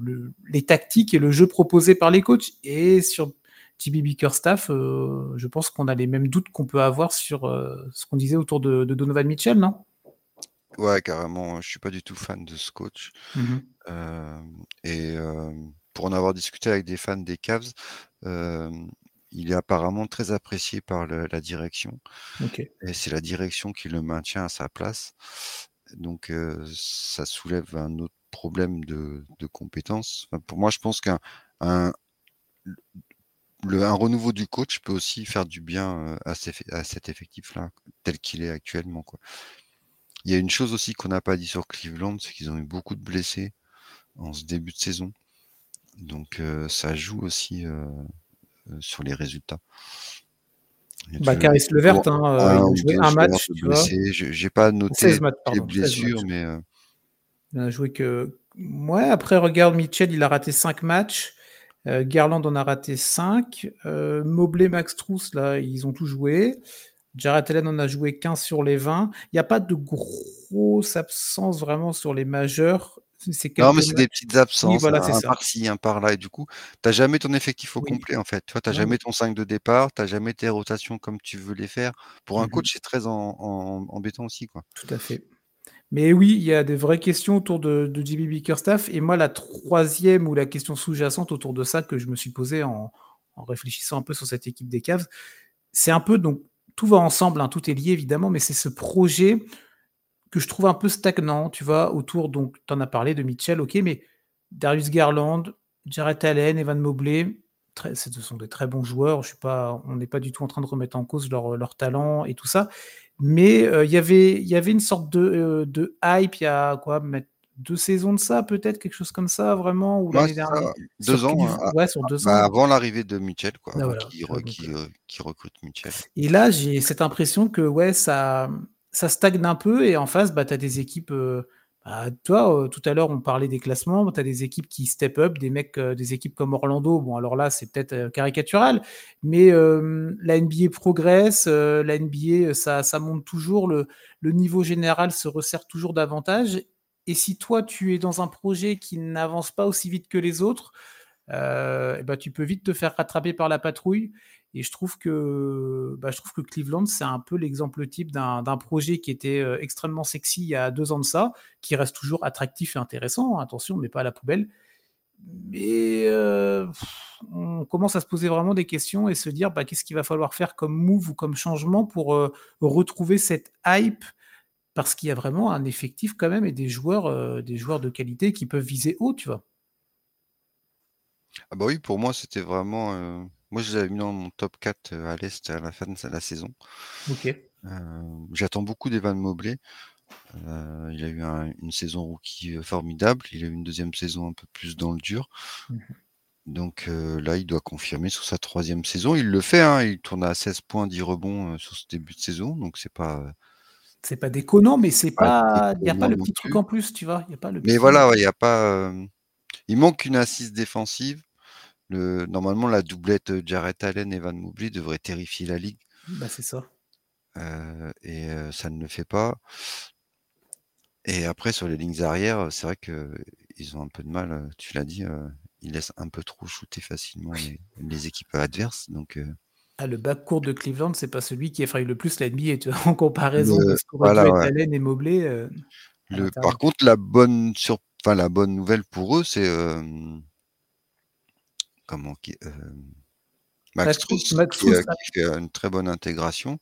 les tactiques et le jeu proposé par les coachs. Et sur JB Bickerstaff, euh, je pense qu'on a les mêmes doutes qu'on peut avoir sur ce qu'on disait autour de, Donovan Mitchell, non? Ouais, carrément, je suis pas du tout fan de ce coach. Mmh Hem et pour en avoir discuté avec des fans des Cavs, hem, il est apparemment très apprécié par le la direction et c'est la direction qui le maintient à sa place. Donc heu, ça soulève un autre problème de. Enfin, pour moi, je pense qu'un un le un renouveau du coach peut aussi faire du bien, heu, à ces à cet effectif-là, tel qu'il est actuellement, quoi. Il y a une chose aussi qu'on n'a pas dit sur Cleveland, c'est qu'ils ont eu beaucoup de blessés en ce début de saison. Donc heu, ça joue aussi, heu heu, sur les résultats. A Bah, Caris Levert, hein, heu, 1 il a ou joué 2 un match. J'ai pas 16 noté matchs, les pardon, 16 blessures, mais Il n'a joué que mouais, après regarde Mitchell, il a raté 5 matchs, Garland en a raté 5, heu, Mobley, Max Strus, là, ils ont tous joué. Jarrett Allen en a joué 15 sur les 20. Il y a pas de grosses absences vraiment sur les majeurs. C'est non, mais c'est des petites absences, un voilà, par-ci, un par-là et du coup, tu as jamais ton effectif au Oui. complet, en fait. Tu vois? Tu as Non, jamais mais ton 5 de départ, tu as jamais tes rotations comme tu veux les faire. Pour un Mmh mh. coach, c'est très en en embêtant aussi, quoi. Tout à fait. Mais oui, il y a des vraies questions autour de de Jimmy Bickerstaff et moi la 3e ou la question sous-jacente autour de ça que je me suis posée en en réfléchissant un peu sur cette équipe des Cavs, c'est un peu donc tout va ensemble, hein, tout est lié évidemment, mais c'est ce projet que je trouve un peu stagnant, tu vois? Autour donc tu en as parlé de Mitchell, OK, mais Darius Garland, Jarrett Allen, Evan Mobley, très ce sont des très bons joueurs, je suis pas on n'est pas du tout en train de remettre en cause leur, leur talent et tout ça. Mais, il y avait il y avait une sorte de, heu, de hype il y a quoi, peut-être 2 saisons de ça peut-être, quelque chose comme ça vraiment ou Ouais, dernière? 2 Sur ans, Cleve hein, a ouais, sur a 2 bah, ans. avant l'arrivée de Mitchell, quoi, Bah, avant voilà, qu'ils tu vois? re Donc qu'ils, heu heu, qu'ils recrutent Mitchell. et là, j'ai cette impression que, ouais, ça, ça stagne un peu et en face, bah, tu as des équipes, heu, bah, vois, heu, tout à l'heure, on parlait des classements, tu as des équipes qui step up, des mecs, heu, des équipes comme Orlando. Bon, alors là, c'est peut-être, caricatural, mais la NBA progresse, la NBA, ça ça monte toujours, le niveau général se resserre toujours davantage et si toi, tu es dans un projet qui n'avance pas aussi vite que les autres, et bah, tu peux vite te faire rattraper par la patrouille et je trouve que, bah, je trouve que Cleveland, c'est un peu l'exemple type d'un projet qui était, heu, extrêmement sexy il y a 2 ans de ça, qui reste toujours attractif et intéressant, attention, mais pas à la poubelle. Mais heu, on commence à se poser vraiment des questions et se dire: «Bah, qu'est-ce qu'il va falloir faire comme move ou comme changement pour, heu, retrouver cette hype?» parce qu'il y a vraiment un effectif quand même et des joueurs, des joueurs de qualité qui peuvent viser haut, tu vois? Ah bah, oui, pour moi, c'était vraiment, moi, je les avais mis dans mon top 4, heu, à l'Est à la fin de la saison. OK. Hem, j'attends beaucoup d'Evan Mobley. Heu, il a eu un une saison rookie, formidable. Il a eu une 2e saison un peu plus dans le dur. Mmh mh. Donc là, il doit confirmer sur sa 3e saison. Il le fait, hein, il tourne à 16 points, 10 rebonds, sur ce début de saison, donc c'est pas, C'est pas déconnant, mais c'est pas il y a pas le petit truc en plus, tu vois? Y a pas le Mais voilà, ouais, il y a pas, il manque une assise défensive. Le normalement, la doublette, Jarrett Allen, Evan Mobley devrait terrifier la ligue. Bah, c'est ça. Heu et heu, ça ne le fait pas. Et après sur les lignes arrières, heu, c'est vrai qu'ils ont un peu de mal, tu l'as dit, ils laissent un peu trop shooter facilement les les équipes adverses donc Ah, le backcourt de Cleveland, c'est pas celui qui effraie le plus la NBA, tu vois? En comparaison de ce voilà, ouais. Allen et Mobley, Le par contre, la bonne sur enfin, la bonne nouvelle pour eux, c'est, comment qui, Max Strus Max qui, qui fait une très bonne intégration,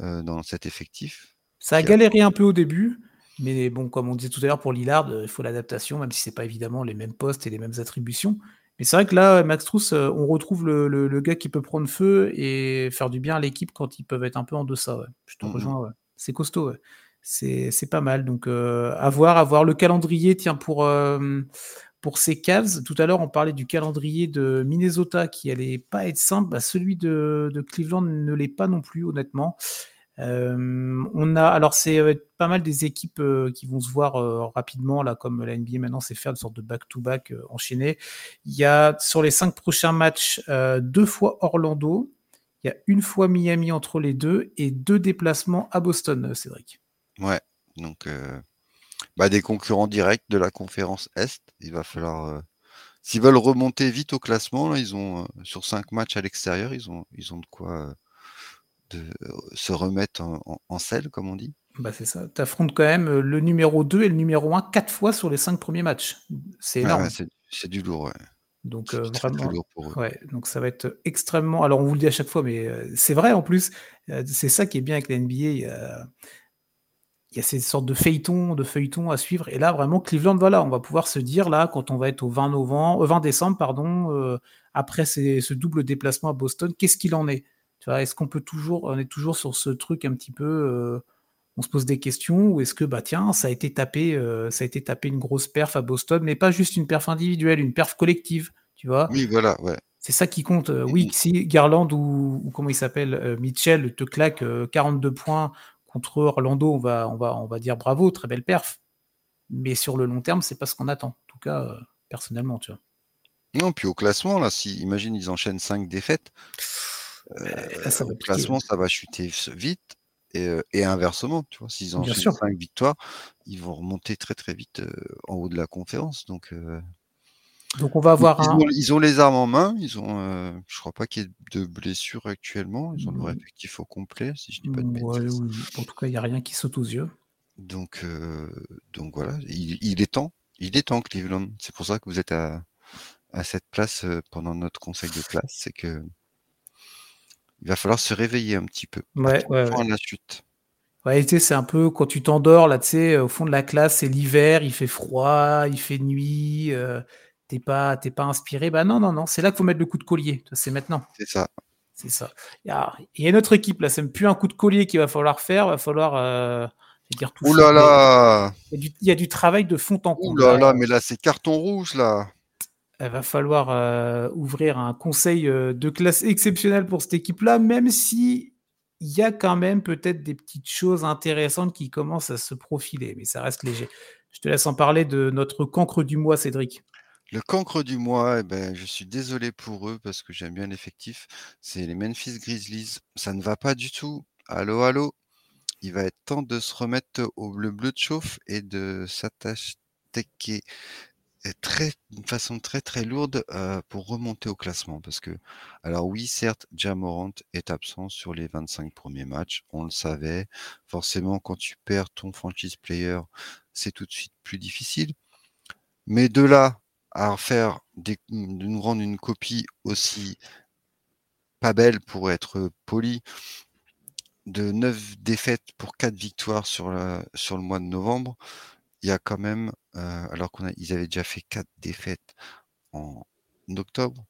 heu, dans cet effectif, Ça a galéré un peu au début, mais bon, comme on disait tout à l'heure pour Lillard, heu, il faut l'adaptation, même si c'est pas évidemment les mêmes postes et les mêmes attributions. Mais c'est vrai que là, Max Strus, heu, on retrouve le le le gars qui peut prendre feu et faire du bien à l'équipe quand ils peuvent être un peu en deçà, ouais. Je te Mmh mh. rejoins, ouais. C'est costaud, ouais. C'est pas mal donc heu, à voir, à voir. Le calendrier, tiens, pour, pour ces Cavs, tout à l'heure, on parlait du calendrier de Minnesota qui allait pas être simple, bah, celui de Cleveland ne l'est pas non plus, honnêtement. Hem, on a alors c'est, heu, pas mal des équipes, heu, qui vont se voir, rapidement là, comme la NBA maintenant sait faire une sorte de back to back, enchaîné. Il y a sur les 5 prochains matchs, heu, 2 fois Orlando, il y a 1 fois Miami entre les 2 et 2 déplacements à Boston, Cédric. Ouais, donc bah, des concurrents directs de la conférence Est. Il va falloir, heu, s'ils veulent remonter vite au classement, là, ils ont, heu, sur 5 matchs à l'extérieur, ils ont ils ont de quoi, de se remettre en en en selle, comme on dit. Bah, c'est ça. Tu affrontes quand même, le numéro 2 et le numéro 1 4 fois sur les 5 premiers matchs. C'est énorme. ouais, c'est du lourd, ouais. Donc vraiment lourd pour eux. ouais, donc ça va être extrêmement alors on vous le dit à chaque fois, mais c'est vrai en plus, c'est ça qui est bien avec la NBA, il y a ces sortes de feuilletons de feuilletons à suivre et là vraiment Cleveland, voilà, on va pouvoir se dire là, quand on va être au 20 novembre heu, 20 décembre pardon, heu, après ces ce double déplacement à Boston, qu'est-ce qu'il en est? Tu vois? Est-ce qu'on peut toujours on est toujours sur ce truc un petit peu, heu, on se pose des questions ou est-ce que, bah, tiens, ça a été tapé, heu, ça a été tapé une grosse perf à Boston, mais pas juste une perf individuelle, une perf collective, tu vois? Oui, voilà, ouais. C'est ça qui compte, oui, si Garland ou ou comment il s'appelle, Mitchell te claque, heu, 42 points contre Orlando, on va on va on va dire: «Bravo, très belle perf». Mais sur le long terme, c'est pas ce qu'on attend. En tout cas, heu, personnellement, tu vois? Non, puis au classement là, si imagine ils enchaînent 5 défaites là, ça au piquer, classement, ça va chuter vite et heu et inversement, tu vois? S'ils enchaînent sûr. 5 victoires, ils vont remonter très, très vite, en haut de la conférence donc Donc on va avoir ils un ont ils ont les armes en main, ils ont, je crois pas qu'il y ait de blessures actuellement, ils ont leur Mmh. effectif au complet, si je dis pas de Mouais, bêtises. oui. En tout cas, il y a rien qui saute aux yeux. Donc heu, donc voilà, il il est temps, il est temps Cleveland. C'est pour ça que vous êtes à à cette place, heu, pendant notre conseil de classe, c'est que il va falloir se réveiller un petit peu à Mouais, 3 ouais, ouais. la suite. Ouais, tu sais, c'est un peu quand tu t'endors là, tu sais, au fond de la classe, c'est l'hiver, il fait froid, il fait nuit, tu es pas pas inspiré. Bah, non, non, non, c'est là qu'il faut mettre le coup de collier? C'est maintenant. C'est ça. C'est ça. Il y a il une autre équipe là, c'est plus un coup de collier qu'il va falloir faire, va falloir, vais dire Ouh toucher là là! il y a du il y a du travail de fond en Ouh comble là là, mais là, c'est carton rouge là! il va falloir, heu, ouvrir un conseil, heu, de classe exceptionnel pour cette équipe-là, même s'il y a quand même peut-être des petites choses intéressantes qui commencent à se profiler, mais ça reste léger. Je te laisse en parler de notre cancre du mois, Cédric. Le cancre du mois et beh, je suis désolé pour eux parce que j'aime bien l'effectif, c'est les Memphis Grizzlies. Ça ne va pas du tout. Allô, allô? Il va être temps de se remettre au bleu bleu de chauffe et de s'attaquer et très d'une façon très, très lourde, heu, pour remonter au classement. Parce que alors oui, certes, Ja Morant est absent sur les 25 premiers matchs, on le savait. Forcément, quand tu perds ton franchise player, c'est tout de suite plus difficile. Mais de là à des de nous rendre une copie aussi pas belle pour être poli de 9 défaites pour 4 victoires sur le sur le mois de novembre, il y a quand même, heu, alors qu'on a ils avaient déjà fait 4 défaites en octobre.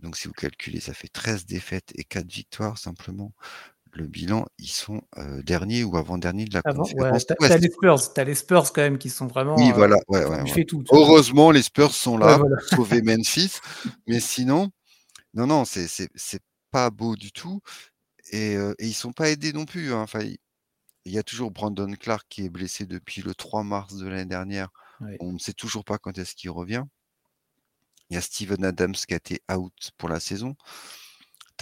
Donc si vous calculez, ça fait 13 défaites et 4 victoires simplement. Le bilan, ils sont, heu, derniers ou avant-derniers de la Avant ouais, conférence tu as tu as ouest. les Spurs tu as les Spurs quand même qui sont Oui, vraiment, heu, voilà, ouais, ont ouais, ouais. vois? Heureusement, les Spurs sont Ouais, là voilà. pour sauver Memphis, mais sinon, non, non, c'est c'est pas beau du tout et heu et ils sont pas aidés non plus, hein. Enfin, il y a toujours Brandon Clarke qui est blessé depuis le 3 mars de l'année dernière. Ouais. On ne sait toujours pas quand est-ce qu'il revient. Il y a Steven Adams qui a été out pour la saison.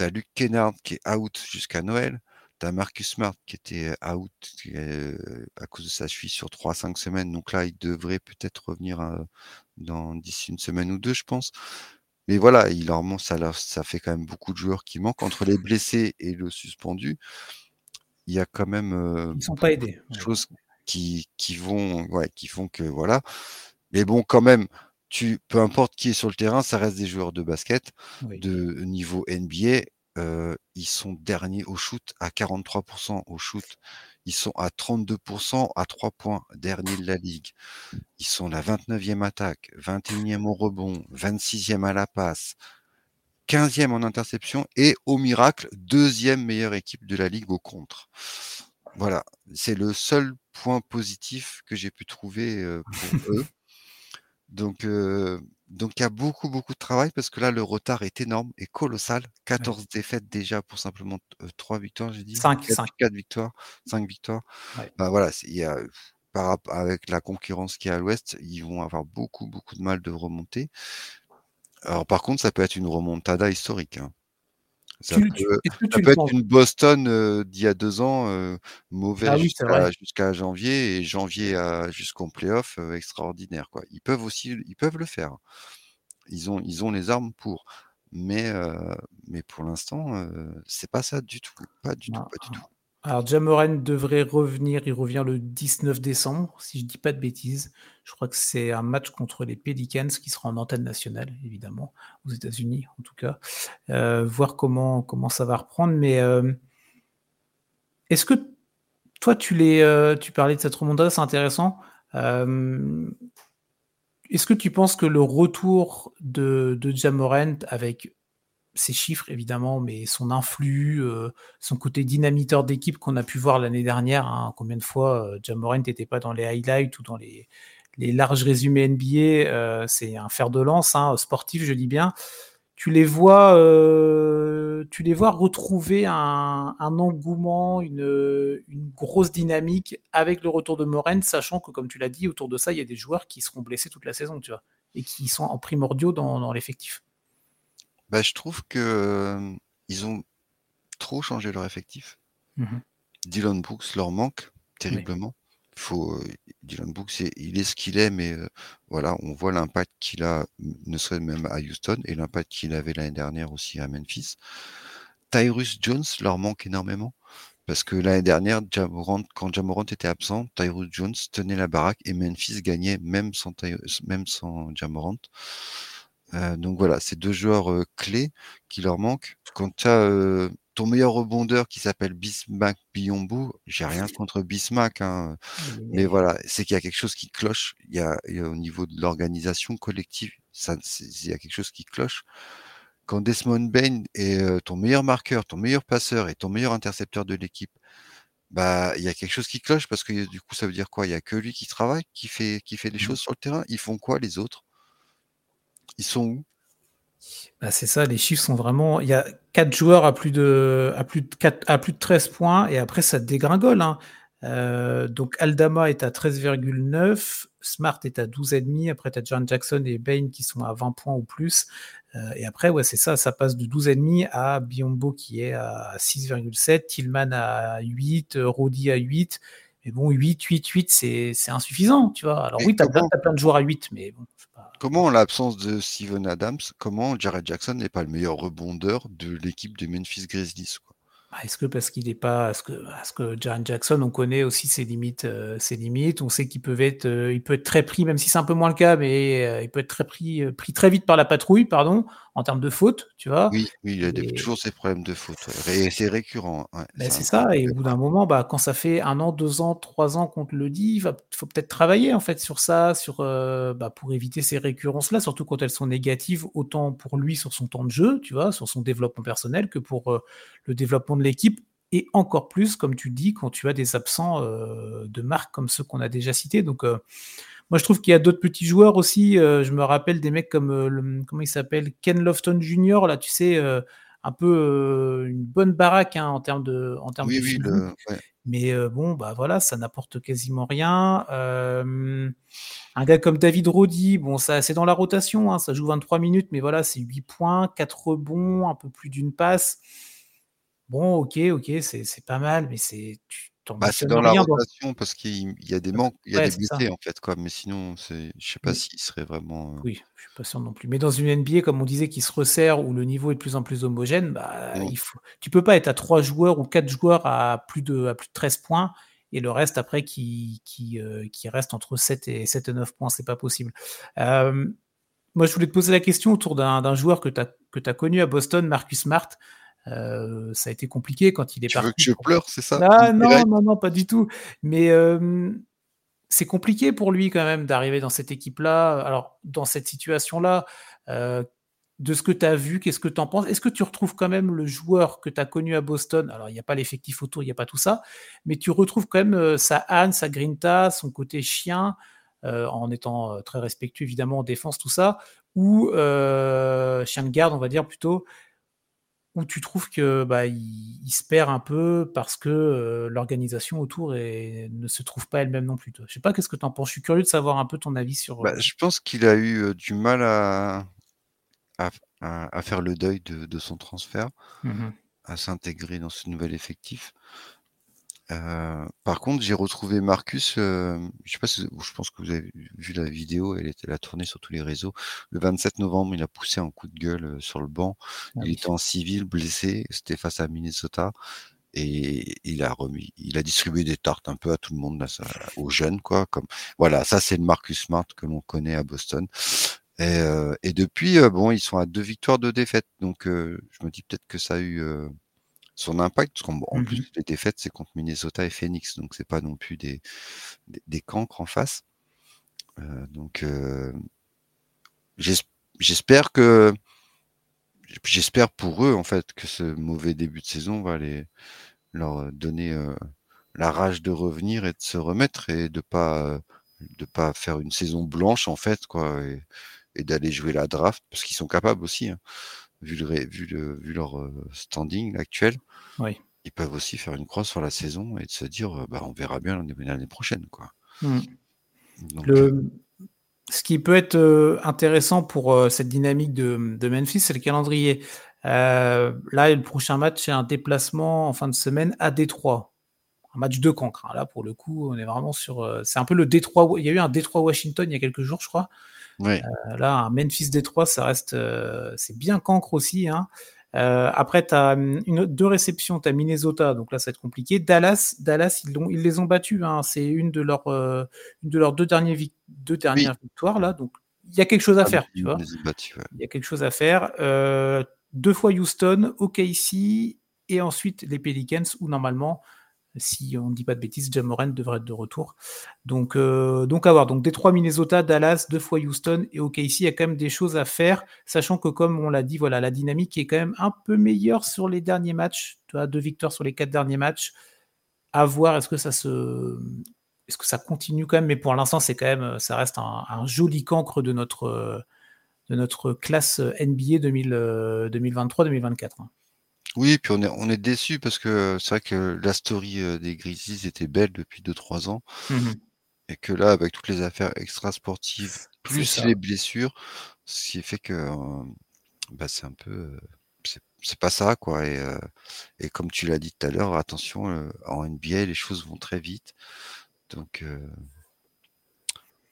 Tu as Luke Kennard qui est out jusqu'à Noël. Tu as Marcus Smart qui était out, heu, à cause de sa cheville sur 3-5 semaines. Donc là, il devrait peut-être revenir, heu, dans d'ici 1 semaine ou 2, je pense. Mais voilà, il leur man ça leur ça fait quand même beaucoup de joueurs qui manquent entre les blessés et le suspendu. Il y a quand même, heu, Ils sont pas aidés, choses qui qui vont ouais, qui font que voilà. Mais bon, quand même, tu peu importe qui est sur le terrain, ça reste des joueurs de basket Oui. de niveau NBA. Heu, ils sont derniers au shoot à 43 % au shoot. Ils sont à 32 % à 3 points, derniers de la ligue. Ils sont la 29e attaque, 21e au rebond, 26e à la passe, 15e en interception et au miracle, 2e meilleure équipe de la ligue au contre. Voilà, c'est le seul point positif que j'ai pu trouver, heu, pour eux. Donc donc il y a beaucoup, beaucoup de travail parce que là, le retard est énorme et colossal. Ouais. 14 défaites déjà pour simplement t heu, 3 victoires, j'ai dit? 5, 4 5. 4 victoires, 5 victoires. Ouais. Bah, voilà, il y a par avec la concurrence qu'il y a à l'ouest, ils vont avoir beaucoup, beaucoup de mal de remonter. Alors par contre, ça peut être une remontada historique, hein. Ça Tu peut ça tu être une Boston, d'il y a 2 ans, heu, mauvais Ah oui, c'est vrai. jusqu'à janvier et janvier jusqu'en play-off, extraordinaire, quoi. Ils peuvent aussi ils peuvent le faire. Ils ont ils ont les armes pour. Mais mais pour l'instant, c'est pas ça du tout, pas du tout, pas du tout. Alors, Jamoren devrait revenir. Il revient le 19 décembre, si je ne dis pas de bêtises. Je crois que c'est un match contre les Pelicans qui sera en antenne nationale, évidemment, aux États-Unis en tout cas. Euh, voir comment, comment ça va reprendre. Mais euh, est-ce que toi, tu, les, euh, tu parlais de cette remontada, c'est intéressant. est-ce que tu penses que le retour de, de Jamorant avec ses chiffres évidemment, mais son influx, euh, son côté dynamiteur d'équipe qu'on a pu voir l'année dernière. Hein, combien de fois euh, Jamorant n'était pas dans les highlights ou dans les, larges résumés NBA euh, C'est un fer de lance hein, sportif, je dis bien. Tu les vois, tu les vois retrouver un, engouement, une, grosse dynamique avec le retour de Morent, sachant que, comme tu l'as dit, autour de ça, il y a des joueurs qui seront blessés toute la saison, tu vois, et qui sont en primordiaux dans l'effectif. Bah, je trouve que ils ont trop changé leur effectif. Mmh Dylan Brooks leur manque terriblement. Faut, Dylan Brooks, il est ce qu'il est, mais voilà, on voit l'impact qu'il a, ne serait même à Houston, et l'impact qu'il avait l'année dernière aussi à Memphis. Tyrus Jones leur manque énormément. Parce que l'année dernière, quand Jamorant était absent, Tyrus Jones tenait la baraque et Memphis gagnait même sans, même sans Jamorant. Euh, donc voilà, c'est deux joueurs clés qui leur manquent. Quand tu as ton meilleur rebondeur qui s'appelle Bismack Biombo, j'ai rien contre Bismack, hein, mais voilà, c'est qu'il y a quelque chose qui cloche. Il y a, au niveau de l'organisation collective, ça, il y a quelque chose qui cloche. Quand Desmond Bain est ton meilleur marqueur, ton meilleur passeur et ton meilleur intercepteur de l'équipe, bah il y a quelque chose qui cloche parce que du coup ça veut dire quoi? Il y a que lui qui travaille, qui fait qui fait les mmh. choses sur le terrain. Ils font quoi les autres? Ils sont où? Bah, c'est ça, les chiffres sont vraiment. Il y a 4 joueurs à plus de, à plus de, 4, à plus de 13 points et après ça dégringole. Hein. Euh, donc Aldama est à 13,9, Smart est à 12,5, après tu as John Jackson et Bain qui sont à 20 points ou plus. Euh, et après, ouais, c'est ça, ça passe de 12,5 à Biombo qui est à 6,7, Tillman à 8, Rodi à 8. Mais bon, 8, 8, 8, c'est insuffisant, tu vois. Alors oui, tu as, as, plein de joueurs à 8, mais bon, Comment, en l'absence de Steven Adams, comment Jared Jackson n'est pas le meilleur rebondeur de l'équipe des Memphis Grizzlies bah, est-ce que parce qu'il n'est pas, est-ce que, parce que Jaren Jackson, on connaît aussi ses limites, euh, ses limites. On sait qu'il peut être, euh, il peut être très pris, même si c'est un peu moins le cas, mais euh, il peut être très pris, pris très vite par la patrouille, pardon, en termes de faute, tu vois. Oui, oui, il a toujours ses problèmes de faute. Et c'est récurrent. Ben, c'est ça. Et au bout d'un moment, bah, quand ça fait un an, deux ans, trois ans qu'on te le dit, il faut peut-être travailler en fait sur ça, sur, bah, pour éviter ces récurrences-là, surtout quand elles sont négatives, autant pour lui sur son temps de jeu, tu vois, sur son développement personnel, que pour le développement de l'équipe et encore plus, comme tu dis, quand tu as des absents euh, de marque comme ceux qu'on a déjà cités. Donc, euh, moi, je trouve qu'il y a d'autres petits joueurs aussi. Euh, je me rappelle des mecs comme, le, comment il s'appelle, Ken Lofton Jr., là, tu sais, un peu une bonne baraque hein, en termes de, en termes oui, oui, Mais bon, bah voilà, ça n'apporte quasiment rien. un gars comme David Roddy, bon, ça, c'est dans la rotation, hein, ça joue 23 minutes, mais voilà, c'est 8 points, 4 rebonds, un peu plus d'une passe. Bon, ok, ok, c'est pas mal, mais c'est tu bah, c'est dans la rotation parce qu'il y a des manques, il y a des blessés en fait, quoi. Mais sinon, c'est, je sais pas s'il serait vraiment. Euh oui, je suis pas sûr non plus. Mais dans une NBA, comme on disait, qui se resserre, où le niveau est de plus en plus homogène, bah, il faut... tu peux pas être à trois joueurs ou quatre joueurs à plus de, à plus de 13 points et le reste après qui, qui, euh, qui reste entre 7 et, 7 et 9 points, c'est pas possible. moi, je voulais te poser la question autour d'un joueur que tu as, que as connu à Boston, Marcus Smart. Euh, ça a été compliqué quand il est tu parti. Veux que je pleure, c'est ça? Ah, Non, non, non, pas du tout. Mais c'est compliqué pour lui quand même d'arriver dans cette équipe-là. Alors, dans cette situation-là, euh, de ce que tu as vu, qu'est-ce que tu en penses? Est-ce que tu retrouves quand même le joueur que tu as connu à Boston? Alors, il n'y a pas l'effectif autour, il n'y a pas tout ça, mais tu retrouves quand même euh, sa Anne, sa Grinta, son côté chien, en étant très respectueux évidemment en défense, tout ça, ou chien de garde, on va dire plutôt où tu trouves que bah, il, se perd un peu parce que l'organisation autour ne se trouve pas elle-même non plus. Je sais pas qu'est-ce que tu en penses? Je suis curieux de savoir un peu ton avis sur. Bah, je pense qu'il a eu du mal à, à, faire le deuil de, son transfert, mmh à s'intégrer dans ce nouvel effectif. Euh, par contre, j'ai retrouvé Marcus, euh, je sais pas si je pense que vous avez vu la vidéo, elle était la tournée sur tous les réseaux. Le 27 novembre, il a poussé un coup de gueule euh, sur le banc. Ah il était en civil, blessé, c'était face à Minnesota. et il a remis, il a distribué des tartes un peu à tout le monde, là, ça, aux jeunes, quoi. Comme voilà, ça c'est le Marcus Smart que l'on connaît à Boston. Et, euh, et depuis, bon, ils sont à deux victoires, deux défaites. Donc, euh, je me dis peut-être que ça a eu euh, son impact, parce qu'en en Mhm. plus les défaites, c'est contre Minnesota et Phoenix, donc c'est pas non plus des, des, des cancres en face. Euh, donc, euh, j'es- j'espère que j'espère pour eux en fait que ce mauvais début de saison va les leur donner euh, la rage de revenir et de se remettre et de pas de pas faire une saison blanche en fait quoi et, et d'aller jouer la draft parce qu'ils sont capables aussi hein, vu le ré- vu le vu leur euh, standing actuel Oui. ils peuvent aussi faire une croix sur la saison et de se dire euh, bah on verra bien l'année prochaine quoi donc euh, Le, ce qui peut être intéressant pour cette dynamique de, de Memphis, c'est le calendrier. Euh, là, le prochain match, c'est un déplacement en fin de semaine à Détroit. Un match de cancre. hein. Là, pour le coup, on est vraiment sur. c'est un peu le Détroit. Il y a eu un Détroit-Washington il y a quelques jours, je crois. Euh, là, un Memphis-Détroit, ça reste. euh, c'est bien cancre aussi. Hein. Euh, après, tu as une, deux réceptions. Tu as Minnesota, donc là, ça va être compliqué. Dallas, Dallas ils, les ont battus. Hein. C'est une, de leurs, euh, une de leurs deux, derniers vic- deux dernières victoires. Là. Donc, il y a quelque chose à Ah, faire. ils Tu vois les ont battus, ouais. il y a quelque chose à faire. Euh, deux fois Houston, OKC et ensuite les Pelicans où normalement, si on ne dit pas de bêtises, Jamoran devrait être de retour. Donc, euh, donc à voir. Donc Détroit, Minnesota, Dallas, deux fois Houston et OKC, il y a quand même des choses à faire, sachant que comme on l'a dit, voilà, la dynamique est quand même un peu meilleure sur les derniers matchs. Tu deux victoires sur les quatre derniers matchs. À voir, est-ce que ça se continue quand même? Mais pour l'instant, c'est quand même, ça reste un, joli cancre de notre classe NBA 2023-2024. Oui, puis on est, on est déçu parce que c'est vrai que la story euh, des Grizzlies était belle depuis 2-3 ans Mhm. et que là, avec toutes les affaires extra-sportives, plus les blessures, ce qui fait que euh, bah, c'est un peu. euh, c'est c'est pas ça, quoi. Et, euh, et comme tu l'as dit tout à l'heure, attention, euh, en NBA, les choses vont très vite. Donc, euh,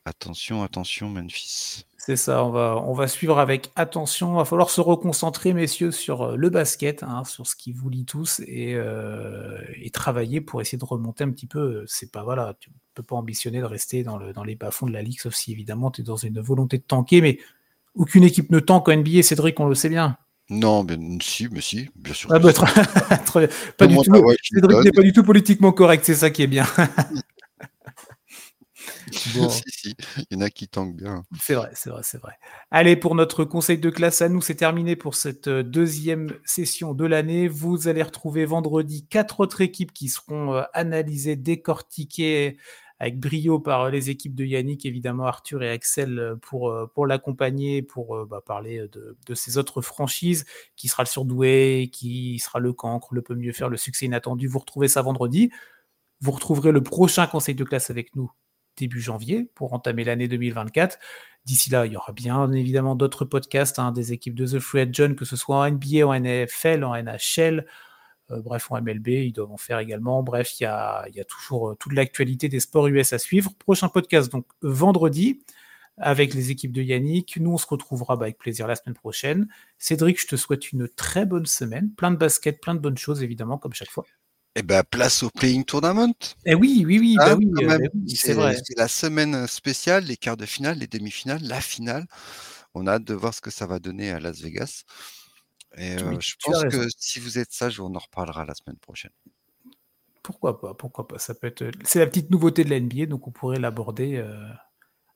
attention, attention, Memphis. C'est ça, on va, on va suivre avec attention. Il va falloir se reconcentrer, messieurs, sur euh, le basket, hein, sur ce qui vous lie tous et, euh, et travailler pour essayer de remonter un petit peu. C'est pas, voilà, tu peux pas ambitionner de rester dans, le, dans les bas-fonds de la ligue, sauf si évidemment tu es dans une volonté de tanker, mais aucune équipe ne tank en NBA, Cédric, on le sait bien. Non, bien, si, mais si, bien sûr. Ah bah, pas du tout. Cédric n'est pas du tout politiquement correct, c'est ça qui est bien. Bon. si, si, il y en a qui tankent bien. C'est vrai, c'est vrai, c'est vrai. Allez, pour notre conseil de classe à nous, c'est terminé pour cette euh, deuxième session de l'année. Vous allez retrouver vendredi quatre autres équipes qui seront euh, analysées, décortiquées avec brio par euh, les équipes de Yannick, évidemment Arthur et Axel pour, pour l'accompagner, pour bah, parler de, de ces autres franchises, qui sera le surdoué, qui sera le cancre, le peut mieux faire, le succès inattendu. Vous retrouvez ça vendredi. Vous retrouverez le prochain conseil de classe avec nous début janvier pour entamer l'année 2024. D'ici là, il y aura bien évidemment d'autres podcasts hein, des équipes de The Free Agent, que ce soit en NBA, en NFL, en NHL, euh, bref, en MLB, ils doivent en faire également. Bref, il y a, il y a toujours euh, toute l'actualité des sports US à suivre. Prochain podcast, donc vendredi, avec les équipes de Yannick. Nous, on se retrouvera bah, avec plaisir la semaine prochaine. Cédric, je te souhaite une très bonne semaine, plein de basket, plein de bonnes choses, évidemment, comme chaque fois. Eh ben, place au Playing Tournament. Eh oui, oui, oui, Hein, bah oui, quand euh, bah oui, c'est vrai. c'est la semaine spéciale, les quarts de finale, les demi-finales, la finale. On a hâte de voir ce que ça va donner à Las Vegas. Et euh, je pense que si vous êtes sage, on en reparlera la semaine prochaine. Pourquoi pas, pourquoi pas. Ça peut être. C'est la petite nouveauté de la NBA, donc on pourrait l'aborder euh,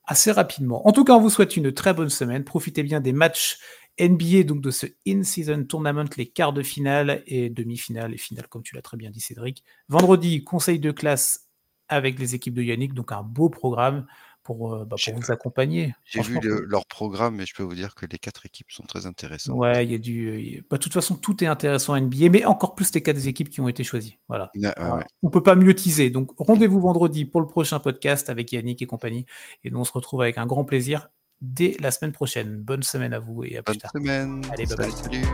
assez rapidement. En tout cas, on vous souhaite une très bonne semaine. Profitez bien des matchs NBA, donc de ce in-season tournament, les quarts de finale et demi-finale et finale, comme tu l'as très bien dit, Cédric. Vendredi, conseil de classe avec les équipes de Yannick, donc un beau programme pour, euh, bah, pour vous accompagner. J'ai vu le- leur programme et je peux vous dire que les quatre équipes sont très intéressantes. Ouais, il y a du. a- bah, de toute façon, tout est intéressant en NBA, mais encore plus les quatre équipes qui ont été choisies. Voilà. Ouais, Voilà. ouais. On peut pas mieux teaser. Donc, rendez-vous vendredi pour le prochain podcast avec Yannick et compagnie. Et nous, on se retrouve avec un grand plaisir dès la semaine prochaine. Bonne semaine à vous et à plus Bonne tard. semaine. Allez, bye bye. Salut.